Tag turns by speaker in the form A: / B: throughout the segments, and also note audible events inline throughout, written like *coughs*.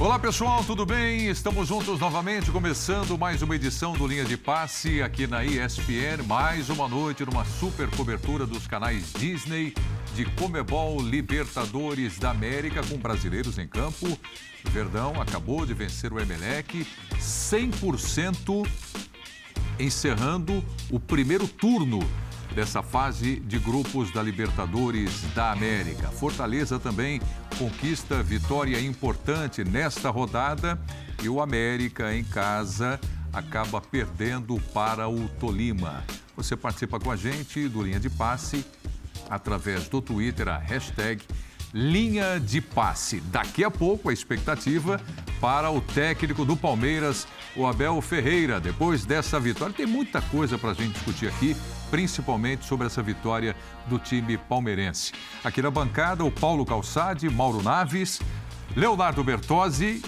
A: Olá pessoal, tudo bem? Estamos juntos novamente, começando mais uma edição do Linha de Passe aqui na ESPN. Mais uma noite numa super cobertura dos canais Disney de Comebol Libertadores da América com brasileiros em campo. Verdão acabou de vencer o Emelec 100% encerrando o primeiro turno dessa fase de grupos da Libertadores da América. Fortaleza também conquista vitória importante nesta rodada e o América em casa acaba perdendo para o Tolima. Você participa com a gente do Linha de Passe através do Twitter, a hashtag Linha de Passe. Daqui a pouco a expectativa para o técnico do Palmeiras, o Abel Ferreira. Depois dessa vitória, tem muita coisa para a gente discutir aqui principalmente sobre essa vitória do time palmeirense. Aqui na bancada, o Paulo Calçade, Mauro Naves, Leonardo Bertozzi,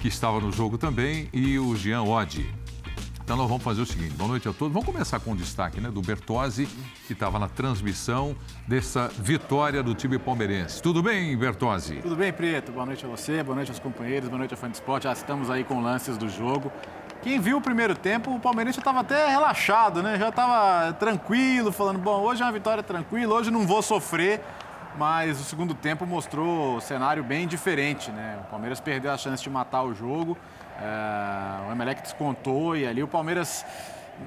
A: que estava no jogo também, e o Jean Oddi. Então nós vamos fazer o seguinte, boa noite a todos. Vamos começar com o destaque né, do Bertozzi, que estava na transmissão dessa vitória do time palmeirense. Tudo bem, Bertozzi?
B: Tudo bem, Preto. Boa noite a você, boa noite aos companheiros, boa noite ao fã de esporte. Já estamos aí com lances do jogo. Quem viu o primeiro tempo, o Palmeirense já estava até relaxado, né? Já estava tranquilo, falando, bom, hoje é uma vitória tranquila, hoje não vou sofrer. Mas o segundo tempo mostrou um cenário bem diferente, né? O Palmeiras perdeu a chance de matar o jogo, é... o Emelec descontou e ali o Palmeiras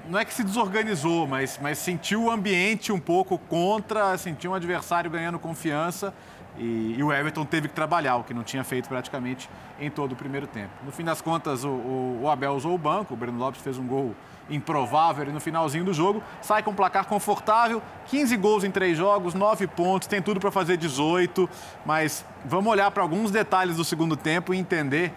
B: não é que se desorganizou, mas, mas sentiu o ambiente um pouco contra, sentiu um adversário ganhando confiança e, e, o Everton teve que trabalhar, o que não tinha feito praticamente em todo o primeiro tempo. No fim das contas, o, o, o Abel usou o banco, o Breno Lopes fez um gol improvável e no finalzinho do jogo, sai com um placar confortável, 15 gols em três jogos, 9 pontos, tem tudo para fazer 18, mas vamos olhar para alguns detalhes do segundo tempo e entender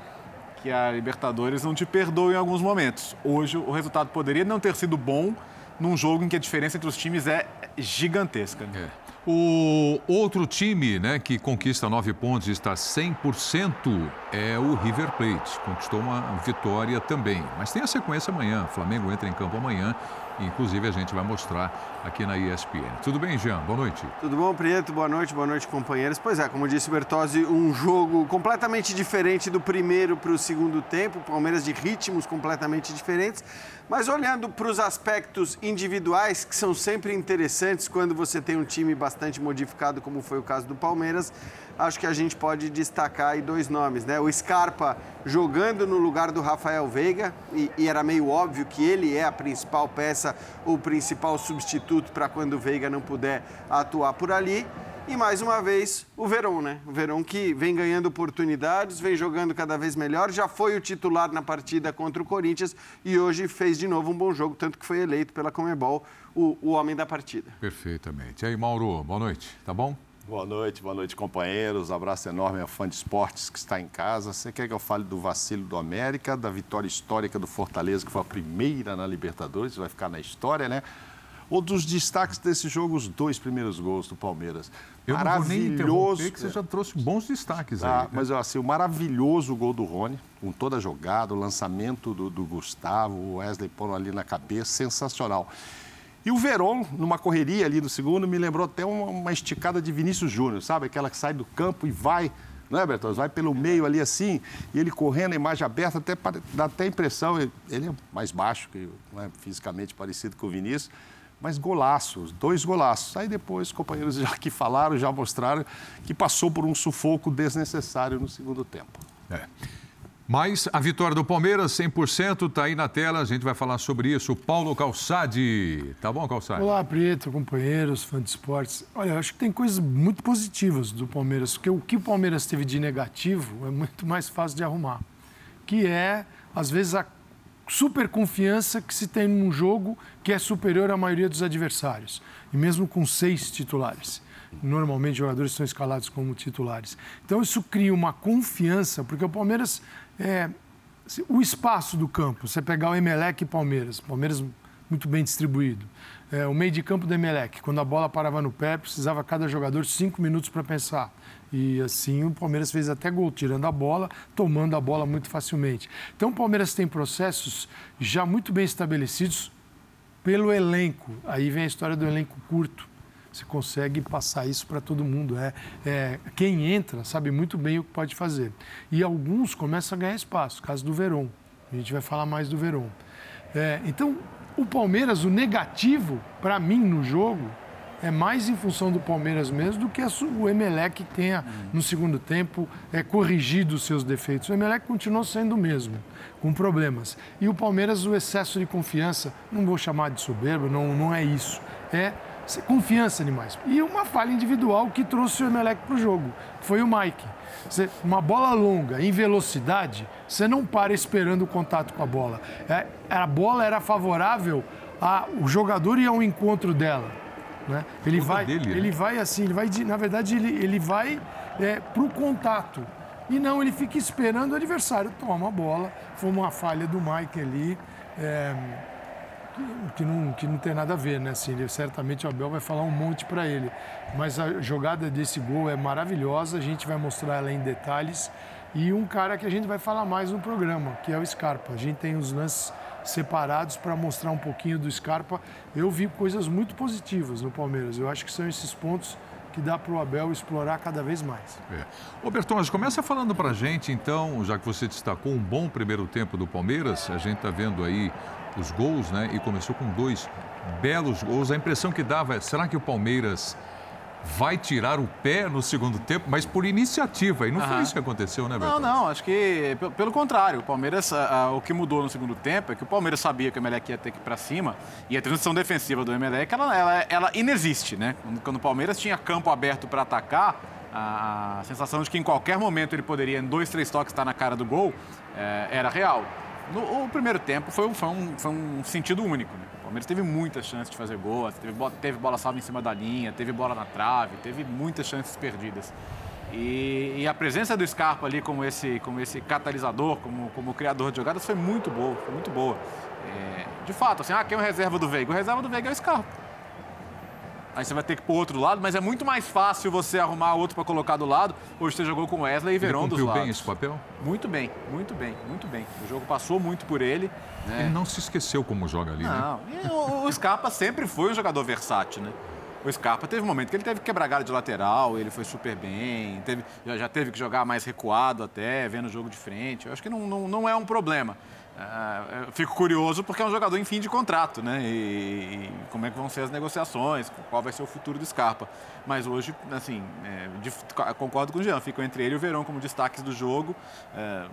B: que a Libertadores não te perdoa em alguns momentos. Hoje o resultado poderia não ter sido bom num jogo em que a diferença entre os times é gigantesca.
A: Né? É. O outro time né, que conquista nove pontos e está 100% é o River Plate. Conquistou uma vitória também. Mas tem a sequência amanhã. O Flamengo entra em campo amanhã Inclusive, a gente vai mostrar aqui na ESPN. Tudo bem, Jean? Boa noite.
C: Tudo bom, Prieto? Boa noite, boa noite, companheiros. Pois é, como disse o Bertozzi, um jogo completamente diferente do primeiro para o segundo tempo. Palmeiras de ritmos completamente diferentes. Mas olhando para os aspectos individuais, que são sempre interessantes quando você tem um time bastante modificado, como foi o caso do Palmeiras, acho que a gente pode destacar aí dois nomes, né? O Scarpa jogando no lugar do Rafael Veiga, e, e era meio óbvio que ele é a principal peça, o principal substituto para quando o Veiga não puder atuar por ali. E mais uma vez, o Verón, né? O Verón que vem ganhando oportunidades, vem jogando cada vez melhor, já foi o titular na partida contra o Corinthians e hoje fez de novo um bom jogo, tanto que foi eleito pela Comebol o, o homem da partida.
A: Perfeitamente. E aí, Mauro, boa noite, tá bom?
D: Boa noite, boa noite, companheiros. Abraço enorme ao fã de esportes que está em casa. Você quer que eu fale do vacilo do América, da vitória histórica do Fortaleza, que foi a primeira na Libertadores, vai ficar na história, né? Ou dos destaques desse jogo, os dois primeiros gols do Palmeiras.
A: Eu maravilhoso. Que você já trouxe bons destaques ah, aí.
D: Né? Mas assim, o maravilhoso gol do Rony, com toda a jogada, o lançamento do, do Gustavo, o Wesley pondo ali na cabeça, sensacional. E o Verón, numa correria ali no segundo, me lembrou até uma, uma esticada de Vinícius Júnior, sabe? Aquela que sai do campo e vai, não é, Bertoldo? Vai pelo meio ali assim, e ele correndo, a imagem aberta, até, dá até a impressão, ele, ele é mais baixo, que não é fisicamente parecido com o Vinícius, mas golaços, dois golaços. Aí depois, companheiros já que falaram, já mostraram que passou por um sufoco desnecessário no segundo tempo.
A: É. Mas a vitória do Palmeiras, 100%, está aí na tela. A gente vai falar sobre isso. Paulo Calçade. Tá bom, Calçade?
E: Olá, Prieto, companheiros, fãs de esportes. Olha, eu acho que tem coisas muito positivas do Palmeiras, porque o que o Palmeiras teve de negativo é muito mais fácil de arrumar. Que é, às vezes, a super confiança que se tem num jogo que é superior à maioria dos adversários. E mesmo com seis titulares normalmente jogadores são escalados como titulares. Então isso cria uma confiança, porque o Palmeiras é, o espaço do campo, você pegar o Emelec e Palmeiras, Palmeiras muito bem distribuído. É, o meio de campo do Emelec, quando a bola parava no pé, precisava cada jogador cinco minutos para pensar. E assim o Palmeiras fez até gol, tirando a bola, tomando a bola muito facilmente. Então o Palmeiras tem processos já muito bem estabelecidos pelo elenco. Aí vem a história do elenco curto. Você consegue passar isso para todo mundo. É, é, quem entra sabe muito bem o que pode fazer. E alguns começam a ganhar espaço, caso do Verón. A gente vai falar mais do Verón. É, então, o Palmeiras, o negativo, para mim, no jogo, é mais em função do Palmeiras mesmo do que o Emelec tenha, no segundo tempo, é, corrigido os seus defeitos. O Emelec continuou sendo o mesmo, com problemas. E o Palmeiras, o excesso de confiança, não vou chamar de soberbo, não, não é isso. É confiança demais. E uma falha individual que trouxe o Emelec para o jogo. Foi o Mike. Você, uma bola longa, em velocidade, você não para esperando o contato com a bola. É, a bola era favorável ao jogador ir ao encontro dela. Né? Ele, vai, dele, né? ele né? vai assim, ele vai, na verdade, ele, ele vai é, para o contato. E não, ele fica esperando o adversário tomar a bola. Foi uma falha do Mike ali, é, que, que, não, que não tem nada a ver, né? Assim, ele, certamente o Abel vai falar um monte para ele. Mas a jogada desse gol é maravilhosa, a gente vai mostrar ela em detalhes. E um cara que a gente vai falar mais no programa, que é o Scarpa. A gente tem os lances separados para mostrar um pouquinho do Scarpa. Eu vi coisas muito positivas no Palmeiras. Eu acho que são esses pontos que dá para o Abel explorar cada vez mais.
A: É. Começa falando para a gente, então, já que você destacou um bom primeiro tempo do Palmeiras, a gente está vendo aí os gols, né? E começou com dois belos gols. A impressão que dava é, será que o Palmeiras vai tirar o pé no segundo tempo, mas por iniciativa. E não foi isso que aconteceu, né, Bertão?
B: Não, não. Acho que, pelo contrário, o Palmeiras, a, a, o que mudou no segundo tempo é que o Palmeiras sabia que o Emelec ia ter que ir para cima e a transição defensiva do Emelec, ela, ela, ela inexiste, né? Quando o Palmeiras tinha campo aberto para atacar, a, a, sensação de que em qualquer momento ele poderia, em dois, três toques, estar na cara do gol, é, era real. No o primeiro tempo foi, foi, um, foi um sentido único, né? Palmeiras teve muitas chances de fazer gols, teve, teve bola salva em cima da linha, teve bola na trave, teve muitas chances perdidas. E, e, a presença do Scarpa ali como esse, como esse catalisador, como, como criador de jogadas foi muito boa, foi muito boa. É, de fato, assim, ah, quem é o reserva do Veiga? O reserva do Veiga é o Scarpa. Aí você vai ter que pro outro lado, mas é muito mais fácil você arrumar outro para colocar do lado. Hoje você jogou com Wesley e Verón dos lados.
A: bem esse papel?
B: Muito bem, muito bem, muito bem. O jogo passou muito por ele.
A: Né? Ele não se esqueceu como joga ali,
B: não.
A: né?
B: O, o Scarpa sempre foi um jogador versátil, né? O Scarpa teve um momento que ele teve que quebrar galho de lateral, ele foi super bem, teve, já, já, teve que jogar mais recuado até, vendo o jogo de frente. Eu acho que não, não, não é um problema. Uh, eu fico curioso porque é um jogador em fim de contrato, né? E, e, como é que vão ser as negociações, qual vai ser o futuro do Scarpa. Mas hoje, assim, é, de, concordo com o Jean, fico entre ele e o Verão como destaques do jogo. É,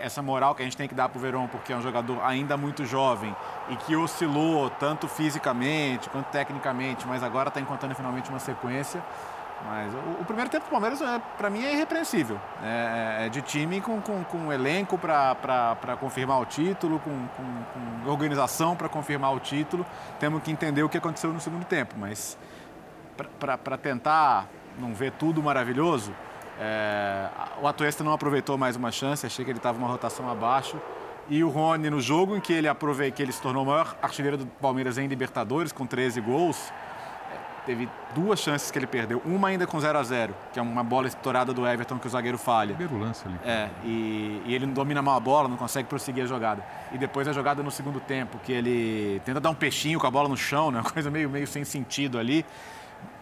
B: essa moral que a gente tem que dar para o Verão, porque é um jogador ainda muito jovem e que oscilou tanto fisicamente quanto tecnicamente, mas agora está encontrando finalmente uma sequência. Mas o, o, primeiro tempo do Palmeiras, é, para mim, é irrepreensível. É, é, é, de time com, com, com elenco para confirmar o título, com, com, com organização para confirmar o título. Temos que entender o que aconteceu no segundo tempo. Mas para tentar não ver tudo maravilhoso, é, o Atuesta não aproveitou mais uma chance, achei que ele estava uma rotação abaixo. E o Rony, no jogo em que ele aproveitou, que ele se tornou o maior artilheiro do Palmeiras em Libertadores, com 13 gols, teve duas chances que ele perdeu. Uma ainda com 0 a 0 que é uma bola estourada do Everton que o zagueiro falha.
A: Primeiro lance ali.
B: É, e, e ele não domina mal a bola, não consegue prosseguir a jogada. E depois a jogada no segundo tempo, que ele tenta dar um peixinho com a bola no chão, né? *laughs* Uma coisa meio, meio sem sentido ali.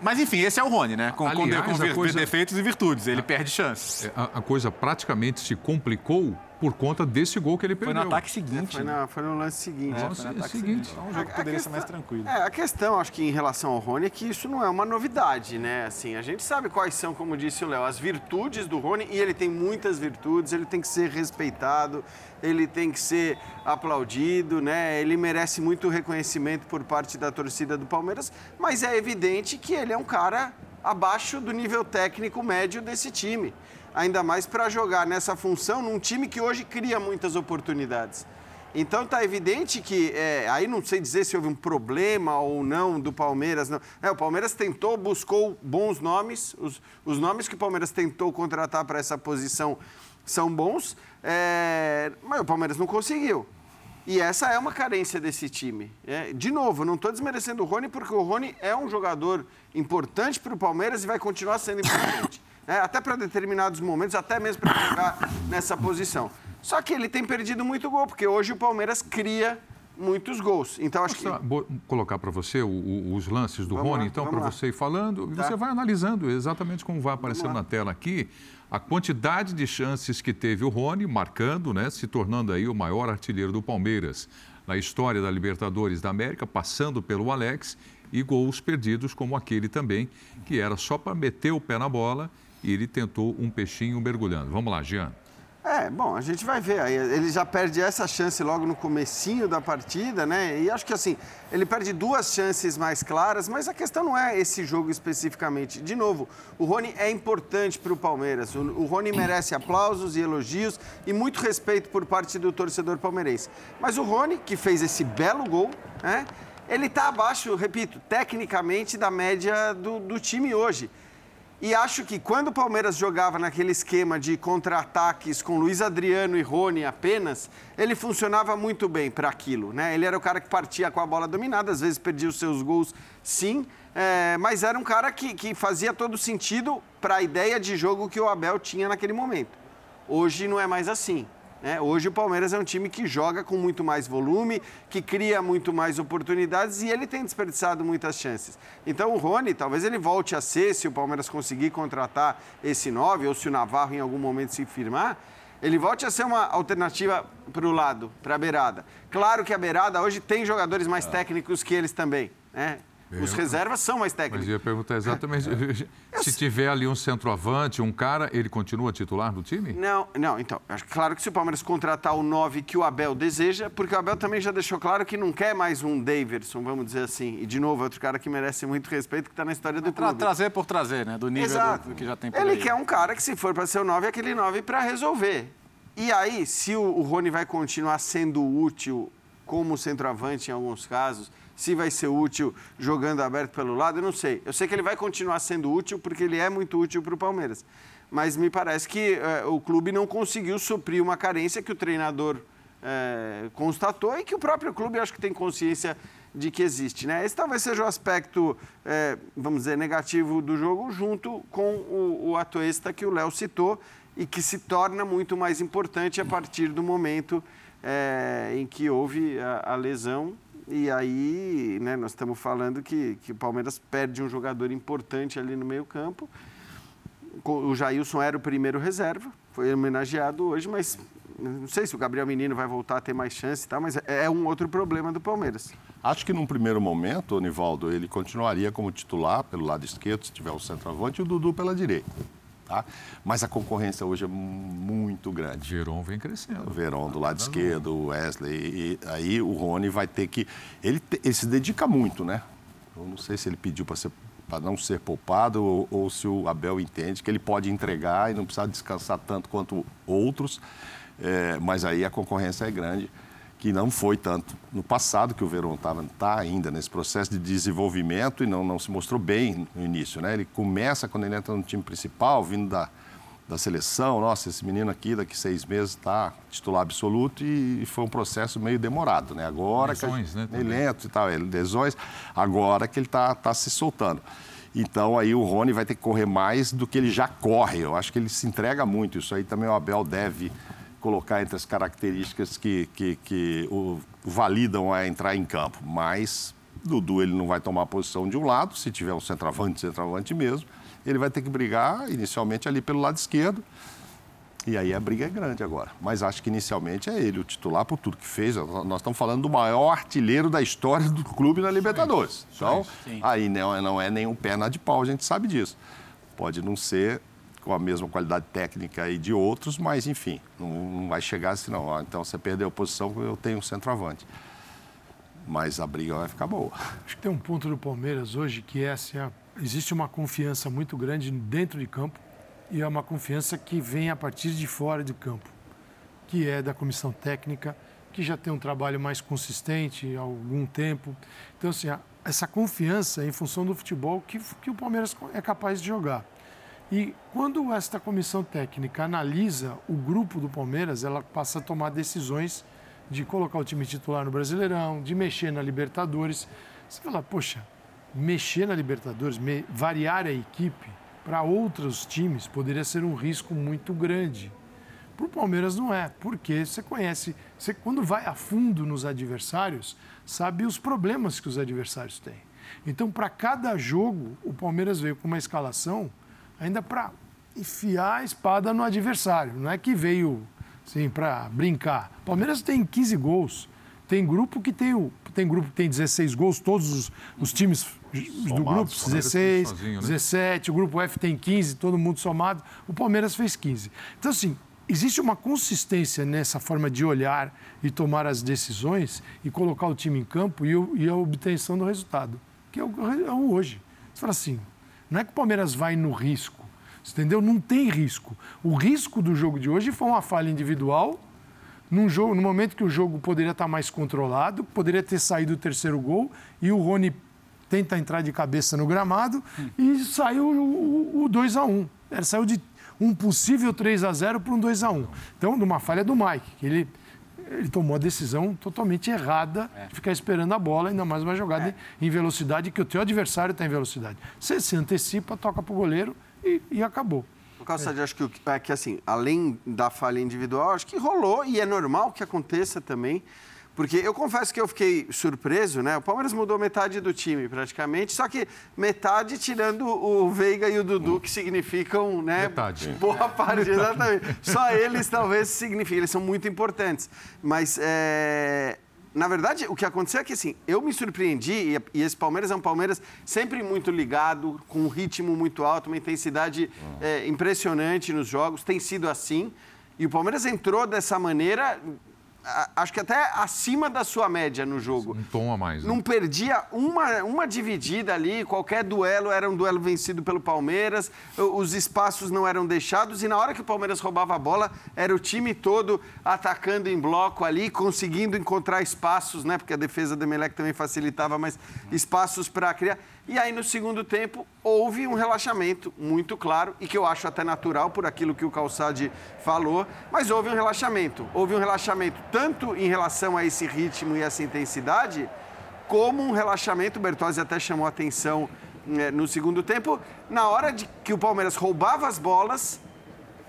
B: Mas enfim, esse é o Rony, né? Com, Aliás, com, com coisa... defeitos e virtudes. Ele a, perde chances.
A: É, a, a coisa praticamente se complicou por conta desse gol que ele perdeu.
B: Foi no ataque seguinte.
C: É, foi, na, foi, no lance seguinte.
A: É, foi no ataque seguinte. Então,
B: um jogo poderia questão, ser mais tranquilo.
C: É, a questão, acho que em relação ao Rony, é que isso não é uma novidade, né? Assim, a gente sabe quais são, como disse o Léo, as virtudes do Rony, e ele tem muitas virtudes, ele tem que ser respeitado, ele tem que ser aplaudido, né? Ele merece muito reconhecimento por parte da torcida do Palmeiras, mas é evidente que ele é um cara abaixo do nível técnico médio desse time ainda mais para jogar nessa função num time que hoje cria muitas oportunidades. Então está evidente que, é, aí não sei dizer se houve um problema ou não do Palmeiras. Não. É, o Palmeiras tentou, buscou bons nomes, os, os nomes que o Palmeiras tentou contratar para essa posição são bons, é, mas o Palmeiras não conseguiu. E essa é uma carência desse time. É, de novo, não estou desmerecendo o Rony, porque o Rony é um jogador importante para o Palmeiras e vai continuar sendo importante *coughs* né? até para determinados momentos, até mesmo para jogar nessa posição. Só que ele tem perdido muito gol, porque hoje o Palmeiras cria muitos gols. Então acho
A: Posso
C: que
A: bo- colocar para você o- o- os lances do
C: Vamos
A: Rony,
C: lá,
A: então, para você ir falando,
C: Tá.
A: você vai analisando exatamente como vai aparecendo na tela aqui, a quantidade de chances que teve o Rony, marcando, né, se tornando aí o maior artilheiro do Palmeiras na história da Libertadores da América, passando pelo Alex, e gols perdidos como aquele também, que era só para meter o pé na bola e ele tentou um peixinho mergulhando. Vamos lá, Jean.
C: É, bom, a gente vai ver. Ele já perde essa chance logo no comecinho da partida, né? E acho que assim, ele perde duas chances mais claras, mas a questão não é esse jogo especificamente. De novo, o Rony é importante para o Palmeiras. O, o Rony merece aplausos e elogios e muito respeito por parte do torcedor palmeirense. Mas o Rony, que fez esse belo gol, né? Ele está abaixo, repito, tecnicamente da média do, do time hoje. E acho que quando o Palmeiras jogava naquele esquema de contra-ataques com Luiz Adriano e Rony apenas, ele funcionava muito bem para aquilo, né? Ele era o cara que partia com a bola dominada, às vezes perdia os seus gols, sim, é, mas era um cara que, que fazia todo sentido para a ideia de jogo que o Abel tinha naquele momento. Hoje não é mais assim. Né? Hoje o Palmeiras é um time que joga com muito mais volume, que cria muito mais oportunidades e ele tem desperdiçado muitas chances. Então o Rony, talvez ele volte a ser, se o Palmeiras conseguir contratar esse 9, ou se o Navarro em algum momento se firmar, ele volte a ser uma alternativa para o lado, para a beirada. Claro que a beirada hoje tem jogadores mais técnicos que eles também. Né? Os
A: Eu-
C: reservas são mais
A: Mas
C: técnicos.
A: eu ia perguntar exatamente, *laughs* se tiver ali um centroavante, um cara, ele continua titular do time?
C: Não, não, então, claro que se o Palmeiras contratar o 9 que o Abel deseja, porque o Abel também já deixou claro que não quer mais um Daverson, vamos dizer assim. E, de novo, é outro cara que merece muito respeito, que está na história do clube.
B: trazer por trazer, né? Do nível
C: Exato.
B: do, do que já tem por
C: Ele
B: aí.
C: quer um cara que, se for para ser o 9, é aquele 9 para resolver. E aí, se o, o Rony vai continuar sendo útil como centroavante em alguns casos, se vai ser útil jogando aberto pelo lado, eu não sei. Eu sei que ele vai continuar sendo útil porque ele é muito útil para o Palmeiras. Mas me parece que eh, o clube não conseguiu suprir uma carência que o treinador eh, constatou e que o próprio clube acho que tem consciência de que existe. Né? Esse talvez seja o aspecto, eh, vamos dizer, negativo do jogo, junto com o, o extra que o Léo citou e que se torna muito mais importante a partir do momento eh, em que houve a, a lesão. E aí, né, nós estamos falando que, que o Palmeiras perde um jogador importante ali no meio-campo. O Jailson era o primeiro reserva, foi homenageado hoje, mas não sei se o Gabriel Menino vai voltar a ter mais chance tal, mas é um outro problema do Palmeiras.
D: Acho que num primeiro momento, Nivaldo, ele continuaria como titular pelo lado esquerdo, se tiver o centroavante, e o Dudu pela direita. Tá? Mas a concorrência hoje é muito grande.
A: Veron vem crescendo.
D: O Verón do lado esquerdo, o Wesley, e aí o Rony vai ter que. Ele, ele se dedica muito, né? Eu não sei se ele pediu para não ser poupado ou, ou se o Abel entende que ele pode entregar e não precisa descansar tanto quanto outros, É, mas aí a concorrência é grande, que não foi tanto no passado, que o Verón estava tá ainda nesse processo de desenvolvimento e não, não se mostrou bem no início, né? Ele começa quando ele entra no time principal, vindo da, da seleção, nossa, esse menino aqui daqui seis meses está titular absoluto e, foi um processo meio demorado, né? Agora
A: Lesões,
D: que,
A: né,
D: meio
A: também.
D: lento e tal, é, lesões, agora que ele está tá se soltando. Então aí o Rony vai ter que correr mais do que ele já corre. Eu acho que ele se entrega muito. Isso aí também o Abel deve colocar entre as características que, que, que o validam a entrar em campo. Mas Dudu ele não vai tomar a posição de um lado, se tiver um centroavante, centroavante mesmo. Ele vai ter que brigar inicialmente ali pelo lado esquerdo. E aí a briga é grande agora. Mas acho que inicialmente é ele o titular por tudo que fez. Nós estamos falando do maior artilheiro da história do clube na Libertadores. Então, aí não, é- não é nenhum perna de pau, a gente sabe disso. Pode não ser com a mesma qualidade técnica aí de outros, mas enfim, não, não vai chegar assim, não. Então você perdeu a posição, eu tenho um centroavante. Mas a briga vai ficar boa.
E: Acho que tem um ponto do Palmeiras hoje que é assim, existe uma confiança muito grande dentro de campo e é uma confiança que vem a partir de fora de campo, que é da comissão técnica, que já tem um trabalho mais consistente há algum tempo. Então, assim, essa confiança é em função do futebol que, que o Palmeiras é capaz de jogar. E quando esta comissão técnica analisa o grupo do Palmeiras, ela passa a tomar decisões de colocar o time titular no Brasileirão, de mexer na Libertadores. Você fala, poxa, mexer na Libertadores, me- variar a equipe para outros times poderia ser um risco muito grande. Para o Palmeiras não é, porque você conhece, você quando vai a fundo nos adversários, sabe os problemas que os adversários têm. Então, para cada jogo, o Palmeiras veio com uma escalação ainda para enfiar a espada no adversário. Não é que veio assim, para brincar. O Palmeiras tem 15 gols. Tem grupo que tem o. Tem grupo que tem 16 gols, todos os, os times do grupo, 16, sozinho, né? 17, o grupo F tem 15, todo mundo somado. O Palmeiras fez 15. Então, assim, existe uma consistência nessa forma de olhar e tomar as decisões e colocar o time em campo e, e a obtenção do resultado, que é o, é o hoje. Você fala assim, não é que o Palmeiras vai no risco, entendeu? Não tem risco. O risco do jogo de hoje foi uma falha individual num jogo, no momento que o jogo poderia estar mais controlado, poderia ter saído o terceiro gol e o Rony tenta entrar de cabeça no gramado hum. e saiu o, o 2 a 1 Ele saiu de um possível 3 a 0 para um 2 a 1 Então, numa falha do Mike, que ele, ele tomou a decisão totalmente errada é. de ficar esperando a bola, ainda mais uma jogada é. em velocidade, que o teu adversário está em velocidade. Você se antecipa, toca para o goleiro e, e acabou.
C: Calçade, é. acho que, é que, assim, além da falha individual, acho que rolou e é normal que aconteça também. Porque eu confesso que eu fiquei surpreso, né? O Palmeiras mudou metade do time praticamente, só que metade tirando o Veiga e o Dudu, que significam, né?
A: Metade.
C: Boa parte, *laughs* exatamente. Só eles talvez signifiquem, eles são muito importantes. Mas é, na verdade, o que aconteceu é que, assim, eu me surpreendi, e esse Palmeiras é um Palmeiras sempre muito ligado, com um ritmo muito alto, uma intensidade é, impressionante nos jogos, tem sido assim. E o Palmeiras entrou dessa maneira acho que até acima da sua média no jogo.
A: Um tom a mais.
C: Né? Não perdia uma, uma dividida ali, qualquer duelo era um duelo vencido pelo Palmeiras, os espaços não eram deixados e na hora que o Palmeiras roubava a bola, era o time todo atacando em bloco ali, conseguindo encontrar espaços, né? Porque a defesa do Emelec também facilitava, mas espaços para criar. E aí, no segundo tempo, houve um relaxamento muito claro e que eu acho até natural por aquilo que o Calçade falou, mas houve um relaxamento. Houve um relaxamento tanto em relação a esse ritmo e essa intensidade, como um relaxamento, o Bertozzi até chamou atenção né, no segundo tempo, na hora de que o Palmeiras roubava as bolas,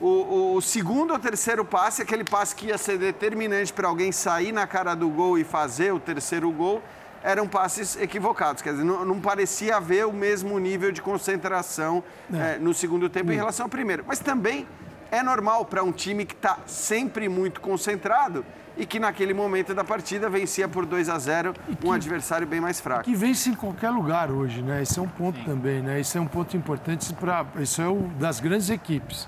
C: o, o, segundo ou terceiro passe, aquele passe que ia ser determinante para alguém sair na cara do gol e fazer o terceiro gol, eram passes equivocados. Quer dizer, não, não parecia haver o mesmo nível de concentração é. É, no segundo tempo em hum. relação ao primeiro. Mas também é normal para um time que está sempre muito concentrado e que naquele momento da partida vencia por 2 a 0 um adversário bem mais fraco.
E: Que vence em qualquer lugar hoje, né? Esse é um ponto Sim. também, né? Esse é um ponto importante para isso é o das grandes equipes.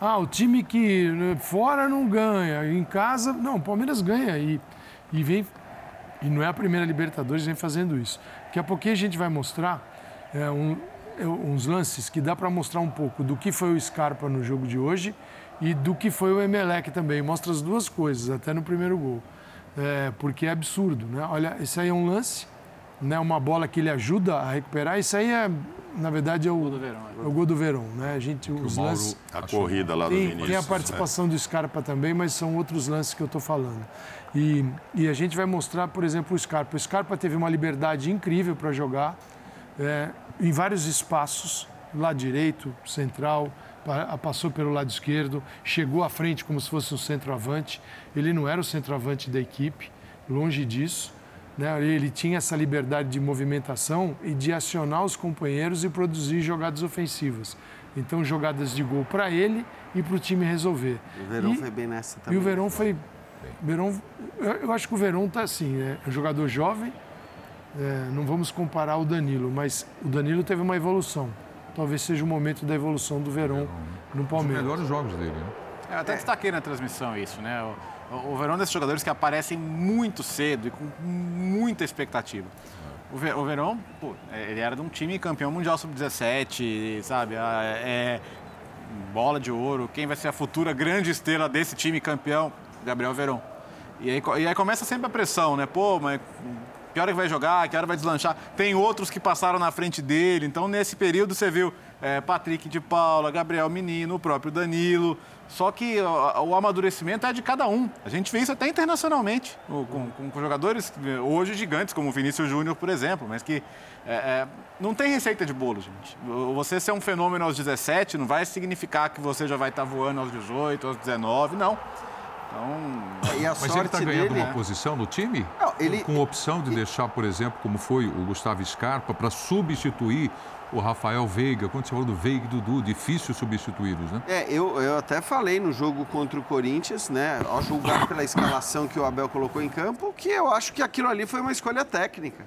E: Ah, o time que né, fora não ganha, em casa não, o Palmeiras ganha e, e vem e não é a primeira Libertadores vem fazendo isso. Daqui a pouquinho a gente vai mostrar é, um, é, uns lances que dá para mostrar um pouco do que foi o Scarpa no jogo de hoje e do que foi o Emelec também. Mostra as duas coisas, até no primeiro gol. É, porque é absurdo, né? Olha, esse aí é um lance, né? uma bola que ele ajuda a recuperar. Isso aí é, na verdade, é o, gol do Verão, é. o gol do Verão, né? A gente, os
D: Mauro, lances... A corrida lá do
E: tem,
D: Vinícius.
E: Tem a participação do Scarpa também, mas são outros lances que eu estou falando. E, e a gente vai mostrar, por exemplo, o Scarpa. O Scarpa teve uma liberdade incrível para jogar é, em vários espaços, lado direito, central, passou pelo lado esquerdo, chegou à frente como se fosse um centroavante. Ele não era o centroavante da equipe, longe disso. Né? Ele tinha essa liberdade de movimentação e de acionar os companheiros e produzir jogadas ofensivas. Então, jogadas de gol para ele e para o time resolver.
C: O Verão e, foi bem nessa também.
E: E o Verão foi Verón, eu acho que o Verón está assim, é um jogador jovem. É, não vamos comparar o Danilo, mas o Danilo teve uma evolução. Talvez seja o momento da evolução do Verón no Palmeiras.
A: Os melhores jogos dele, né?
B: Eu até destaquei na transmissão isso, né? O, o Verón é desses jogadores que aparecem muito cedo e com muita expectativa. O, Ver, o Verón, pô, é, ele era de um time campeão mundial sub-17, sabe? É, bola de ouro, quem vai ser a futura grande estrela desse time campeão? Gabriel Verão. E aí, e aí começa sempre a pressão, né? Pô, mas que hora que vai jogar, que hora vai deslanchar. Tem outros que passaram na frente dele. Então, nesse período, você viu é, Patrick de Paula, Gabriel Menino, o próprio Danilo. Só que o, o, amadurecimento é de cada um. A gente vê isso até internacionalmente, com, com, com jogadores hoje gigantes, como o Vinícius Júnior, por exemplo, mas que é, é, não tem receita de bolo, gente. Você ser um fenômeno aos 17 não vai significar que você já vai estar voando aos 18, aos 19, não.
A: Então, e a Mas ele está ganhando dele, uma é... posição no time?
C: Não, ele...
A: Com opção de deixar, por exemplo, como foi o Gustavo Scarpa, para substituir o Rafael Veiga. Quando você falou do Veiga e Dudu, difícil substituí-los, né?
C: É, eu, eu até falei no jogo contra o Corinthians, né? Ao julgar pela escalação que o Abel colocou em campo, que eu acho que aquilo ali foi uma escolha técnica.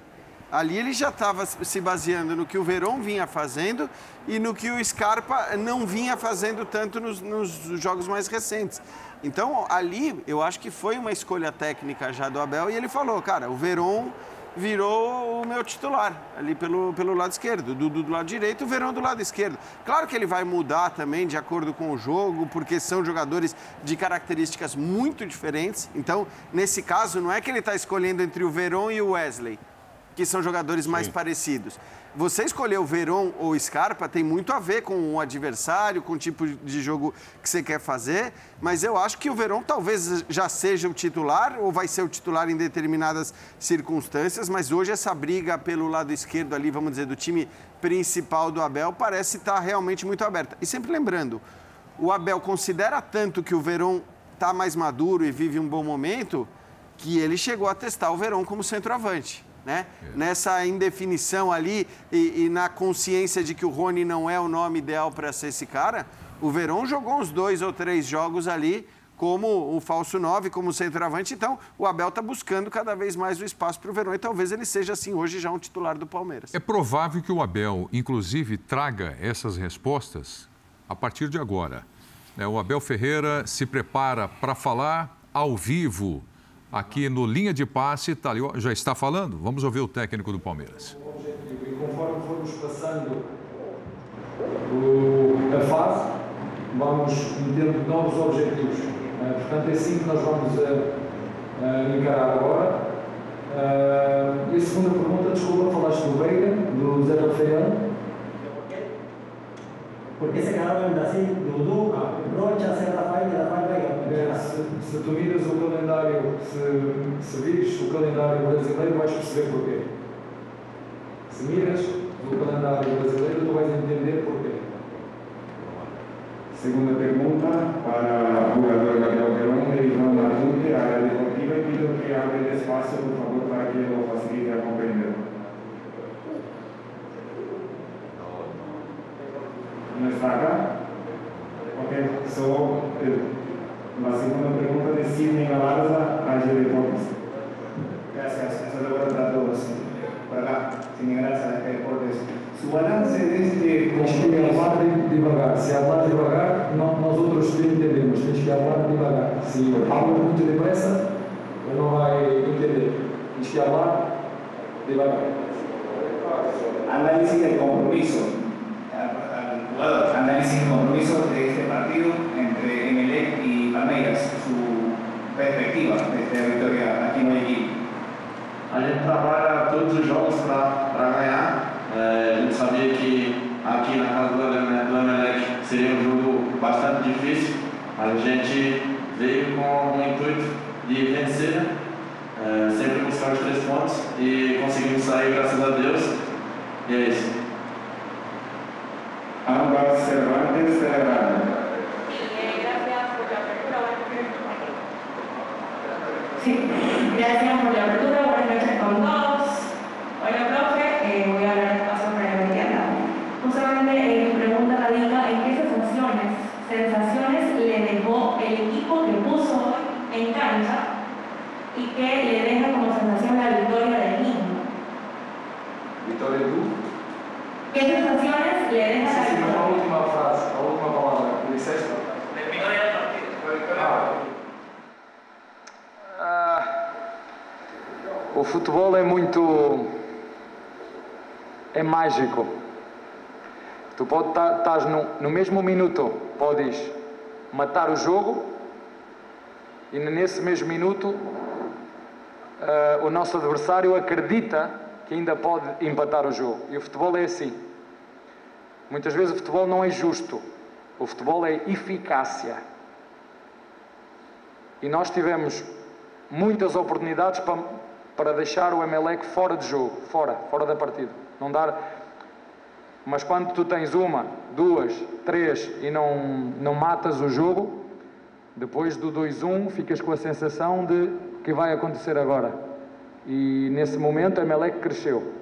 C: Ali ele já estava se baseando no que o Verón vinha fazendo e no que o Scarpa não vinha fazendo tanto nos, nos jogos mais recentes. Então, ali, eu acho que foi uma escolha técnica já do Abel e ele falou, cara, o Verón virou o meu titular ali pelo, pelo lado esquerdo, do, do lado direito, o Verão do lado esquerdo. Claro que ele vai mudar também de acordo com o jogo, porque são jogadores de características muito diferentes. Então, nesse caso, não é que ele está escolhendo entre o Verón e o Wesley, que são jogadores Sim. mais parecidos você escolher o Verón ou Scarpa tem muito a ver com o adversário, com o tipo de jogo que você quer fazer, mas eu acho que o Verón talvez já seja o titular ou vai ser o titular em determinadas circunstâncias, mas hoje essa briga pelo lado esquerdo ali, vamos dizer, do time principal do Abel parece estar realmente muito aberta. E sempre lembrando, o Abel considera tanto que o Verón está mais maduro e vive um bom momento que ele chegou a testar o Verón como centroavante né? É. Nessa indefinição ali e, e, na consciência de que o Rony não é o nome ideal para ser esse cara, o Verón jogou uns dois ou três jogos ali como o falso 9, como centroavante. Então, o Abel está buscando cada vez mais o espaço para o Verón e talvez ele seja, assim, hoje já um titular do Palmeiras.
A: É provável que o Abel, inclusive, traga essas respostas a partir de agora. É, o Abel Ferreira se prepara para falar ao vivo aqui no Linha de Passe, tá ali, já está falando? Vamos ouvir o técnico do Palmeiras.
F: E conforme formos passando a fase, vamos metendo novos objetivos. Uh, portanto, é assim que nós vamos uh, uh, encarar agora. e a segunda pergunta, desculpa, falaste do Veiga, do Zé Rafael.
G: ¿Por qué se quedaron en Brasil Dudu. Rocha, Zé Rafael e Rafael Veiga?
F: Se, se tu miras o calendário, se, se vires o calendário brasileiro, vais perceber porquê. Se miras o calendário brasileiro, tu vais entender porquê.
H: Segunda pergunta para o jogador Gabriel Verón, de Iván Matute, área deportiva, e pido que abre espaço, por favor, para que ele facilite a compreender. no está acá. Ok, so, la segunda pregunta de Sidney Galarza a de Deportes.
I: Gracias, eso lo voy a tratar todos. Por acá, Sidney Galarza de Deportes. Su balance de este...
F: Tens que falar devagar. Se falar devagar, não, nós outros te entendemos. Tens que falar devagar. Se fala muito depressa, não vai entender. Tens que falar devagar.
I: Análisis de compromiso. análisis y compromiso de este partido entre Emelec y Palmeiras, su perspectiva de esta victoria aqui no Guayaquil.
J: A gente trabalha todos os jogos para ganhar. É, a gente sabia que aqui na casa do Emelec seria um jogo bastante difícil. A gente veio com o intuito de vencer, é, sempre buscar os três pontos e conseguimos sair, graças a Deus. E é isso.
H: Ambas Cervantes de
K: Sí, gracias por la apertura. Buenas noches con todos.
F: O futebol é muito. é mágico. Tu podes estar no, no mesmo minuto, podes matar o jogo e nesse mesmo minuto uh, o nosso adversário acredita que ainda pode empatar o jogo. E o futebol é assim. Muitas vezes o futebol não é justo. O futebol é eficácia. E nós tivemos muitas oportunidades para, para deixar o Emelec fora de jogo, fora, fora da partida. Não dar. Mas quando tu tens uma, duas, três e não, não matas o jogo, depois do 2-1 ficas com a sensação de que vai acontecer agora. E nesse momento Emelec cresceu.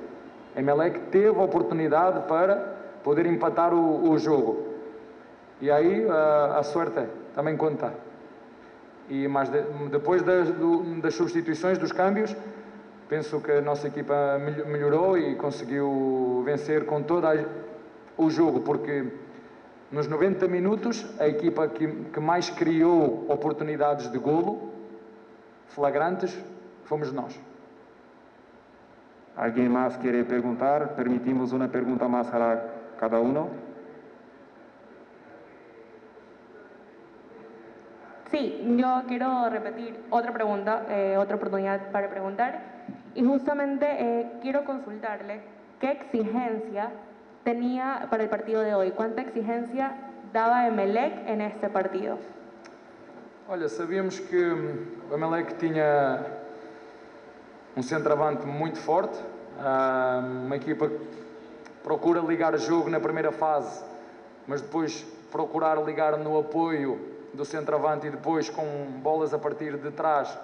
F: Emelec teve a oportunidade para poder empatar o, o jogo. E aí a, a sorte também conta. E mas de, depois das, do, das substituições, dos câmbios, penso que a nossa equipa melhorou e conseguiu vencer com todo o jogo, porque nos 90 minutos a equipa que, que mais criou oportunidades de golo flagrantes fomos nós.
H: Alguém mais quer perguntar? Permitimos uma pergunta mais para cada um.
K: Sí, yo quiero repetir otra pregunta, eh, otra oportunidad para preguntar. Y justamente eh, quiero consultarle qué exigencia tenía para el partido de hoy. ¿Cuánta exigencia daba Emelec en este partido?
F: Olha, sabíamos que o Emelec tinha um centroavante muito forte, uma equipa que procura ligar jogo na primeira fase, mas depois procurar ligar no apoio do centroavante e depois com bolas a partir de trás